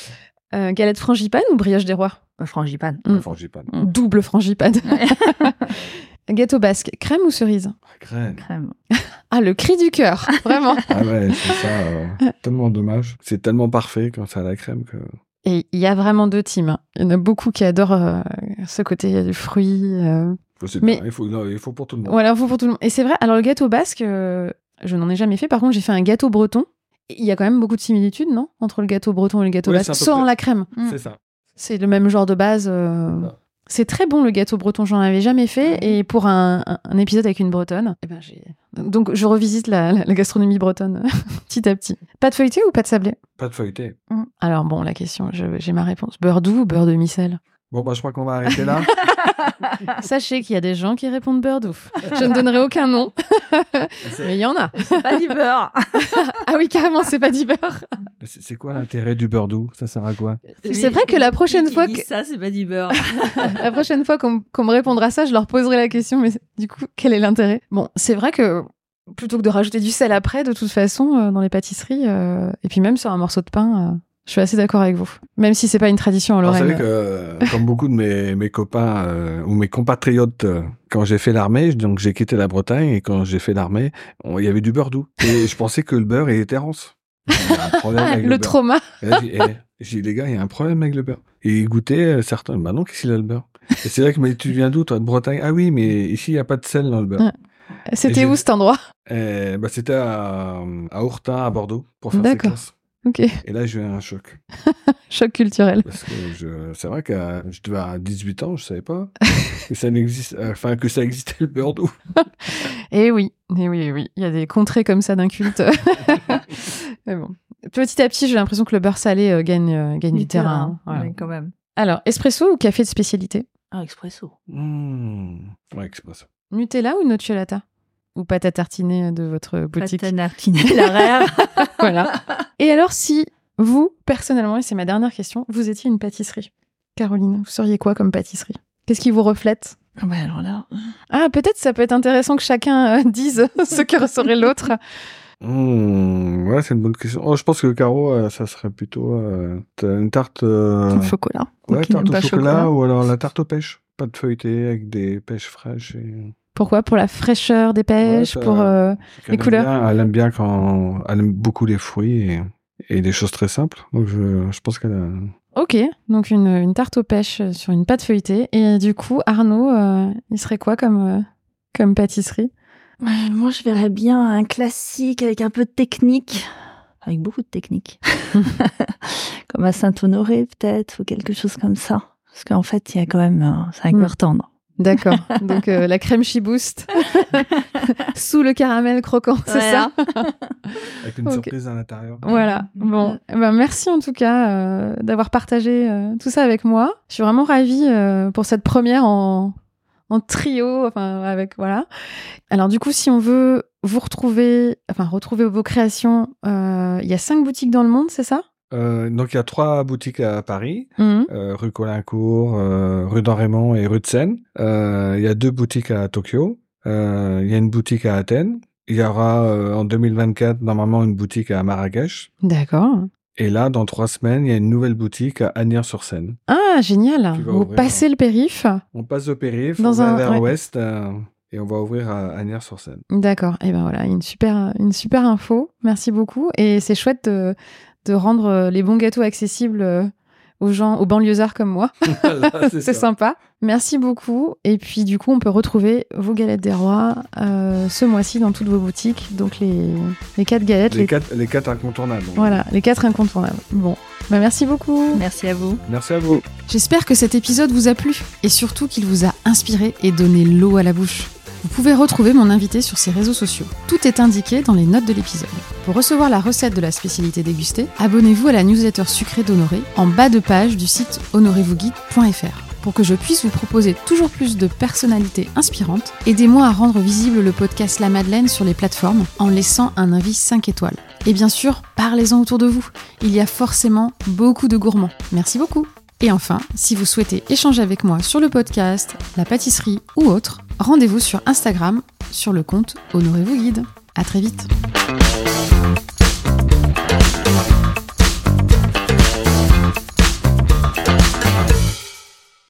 A: Euh, galette frangipane ou brioche des rois?
C: Euh, Frangipane.
A: Mm.
B: La frangipane.
A: Double frangipane. [laughs] Gâteau basque, crème ou cerise?
B: La crème.
C: Crème. [laughs]
A: Ah, le cri du cœur, [laughs] vraiment.
B: Ah ouais, c'est ça. euh, tellement dommage. C'est tellement parfait quand c'est à la crème que.
A: Et il y a vraiment deux teams. hein. Il y en a beaucoup qui adorent euh, ce côté du fruit. euh. Mais-
B: il faut, non, il faut pour tout le monde.
A: Voilà, il faut pour tout le monde. Et c'est vrai, alors le gâteau basque, euh, je n'en ai jamais fait. Par contre, j'ai fait un gâteau breton. Il y a quand même beaucoup de similitudes, non Entre le gâteau breton et le gâteau
B: Ouais,
A: basque, sans
B: près.
A: la crème.
B: C'est ça.
A: C'est le même genre de base. euh. C'est très bon le gâteau breton, j'en avais jamais fait. Et pour un, un- un épisode avec une bretonne, eh ben j'ai... donc je revisite la, la- la gastronomie bretonne [laughs] petit à petit. Pâte feuilletée ou pâte sablée?
B: Pas de feuilleté.
A: Alors bon, la question, je- j'ai ma réponse. Beurre doux ou beurre de micelle?
B: Bon, bah, je crois qu'on va arrêter là. [laughs]
A: Sachez qu'il y a des gens qui répondent beurre doux. Je ne donnerai aucun nom, mais il y en a.
C: Pas du beurre. [laughs]
A: Ah oui, carrément, c'est pas du beurre.
B: c'est c'est quoi l'intérêt du beurre doux? Ça sert à quoi?
A: C'est vrai que la prochaine fois que-
C: ça, c'est pas du beurre. [laughs]
A: La prochaine fois qu'on qu'on me répondra ça, je leur poserai la question, mais du coup, quel est l'intérêt? Bon, c'est vrai que plutôt que de rajouter du sel après, de toute façon, euh, dans les pâtisseries, euh, et puis même sur un morceau de pain, euh, je suis assez d'accord avec vous. Même si c'est pas une tradition en
B: Alors, Vous
A: Lorraine.
B: savez que, euh, comme beaucoup de mes, mes copains euh, ou mes compatriotes, euh, quand j'ai fait l'armée, donc j'ai quitté la Bretagne et quand j'ai fait l'armée, il y avait du beurre doux. Et je pensais que le beurre était rance. [laughs]
A: Le trauma.
B: J'ai eh, j'ai dit, les gars, il y a un problème avec le beurre. Et ils goûtaient, certains, bah non, qu'est-ce qu'il a le beurre? Et c'est vrai que, mais tu viens d'où, toi, de Bretagne? Ah oui, mais ici, il n'y a pas de sel dans le beurre.
A: Ouais. C'était où cet endroit?
B: Et, bah, C'était à, à à Bordeaux, pour faire ses
A: D'accord.
B: classes.
A: Ok,
B: Et là, j'ai eu un choc. [laughs]
A: choc culturel.
B: Parce que je, c'est vrai que je devais à 18 ans, je savais pas [laughs] que ça n'existe, enfin, que ça existait le beurre doux. [laughs]
A: Et oui, et oui, et oui, il y a des contrées comme ça d'un culte. Mais bon. Petit à petit, j'ai l'impression que le beurre salé euh, gagne, euh, gagne du, terrain. Voilà.
C: Oui, quand même.
A: Alors, espresso ou café de spécialité?
C: Ah, expresso.
B: Mmh. Ouais, ça.
A: Nutella ou nocciolata Ou pâte à tartiner de votre boutique
C: Pâte à nartiner [laughs] l'arrière.
A: Voilà. Et alors, si vous, personnellement, et c'est ma dernière question, vous étiez une pâtisserie Caroline, vous seriez quoi comme pâtisserie? Qu'est-ce qui vous reflète?
C: Ah bah alors là,
A: Ah, peut-être ça peut être intéressant que chacun euh, [laughs] dise [laughs] ce que serait l'autre.
B: Mmh, ouais, c'est une bonne question. Oh, je pense que carreau, euh, ça serait plutôt euh, une tarte, euh,
C: au chocolat.
B: ouais, tarte au chocolat, ou alors la tarte aux pêches. Pas de feuilleté avec des pêches fraîches. Et...
A: Pourquoi? Pour la fraîcheur des pêches,
B: ça-
A: pour... euh,
B: Elle
A: Les
B: aime
A: couleurs?
B: bien- elle aime bien quand elle aime beaucoup les fruits et, et des choses très simples. Donc je, je pense qu'elle a...
A: Ok, donc une, une tarte aux pêches sur une pâte feuilletée. Et du coup, Arnaud, euh, il serait quoi comme, euh, comme pâtisserie?
C: Euh, Moi, je verrais bien un classique avec un peu de technique. Avec beaucoup de technique. [laughs] [laughs] comme à Saint-Honoré, peut-être, ou quelque chose comme ça. Parce qu'en fait, il y a quand même... euh, C'est un cœur tendre.
A: D'accord, [laughs] donc euh, la crème chibouste [laughs] sous le caramel croquant, c'est
C: Voilà.
A: ça [laughs]
B: avec une surprise à l'intérieur.
A: Voilà. Bon, eh ben, merci en tout cas euh, d'avoir partagé euh, tout ça avec moi. Je suis vraiment ravie euh, pour cette première en, en trio, enfin avec voilà. Alors du coup, si on veut vous retrouver, enfin retrouver vos créations, euh, il y a cinq boutiques dans le monde, c'est ça?
B: Euh, donc il y a trois boutiques à Paris,
A: Mhm.
B: euh, rue Colincourt, euh, rue d'En Raymond et rue de Seine. Il y a deux boutiques à Tokyo. Il y a une boutique à Athènes. Il y aura en 2024 normalement une boutique à Marrakech.
A: D'accord.
B: Et là, dans trois semaines, il y a une nouvelle boutique à Agnières-sur-Seine.
A: Ah, génial. Vous passez le périph.
B: On passe au périph',
A: Dans
B: on va
A: un-
B: vers
A: ouais.
B: l'ouest et on va ouvrir à Agnières-sur-Seine.
A: D'accord. Et ben voilà, une super, une super info. Merci beaucoup. Et c'est chouette de, de rendre euh, les bons gâteaux accessibles euh, aux gens, aux banlieusards comme moi. [laughs]
B: Voilà, [laughs]
A: c'est sympa. Merci beaucoup. Et puis du coup, on peut retrouver vos galettes des rois euh, ce mois-ci dans toutes vos boutiques. Donc les, les quatre galettes,
B: Les
A: les,
B: quatre, les quatre incontournables.
A: voilà, les quatre incontournables. Bon, bah, merci beaucoup.
C: Merci à vous.
B: Merci à vous.
A: J'espère que cet épisode vous a plu et surtout qu'il vous a inspiré et donné l'eau à la bouche. Vous pouvez retrouver mon invité sur ses réseaux sociaux. Tout est indiqué dans les notes de l'épisode. Pour recevoir la recette de la spécialité dégustée, abonnez-vous à la newsletter sucrée d'Honoré en bas de page du site honorevousguide.fr. Pour que je puisse vous proposer toujours plus de personnalités inspirantes, aidez-moi à rendre visible le podcast La Madeleine sur les plateformes en laissant un avis 5 étoiles. Et bien sûr, parlez-en autour de vous. Il y a forcément beaucoup de gourmands. Merci beaucoup. Et enfin, si vous souhaitez échanger avec moi sur le podcast, la pâtisserie ou autre, rendez-vous sur Instagram sur le compte Honorez-vous Guide. À très vite.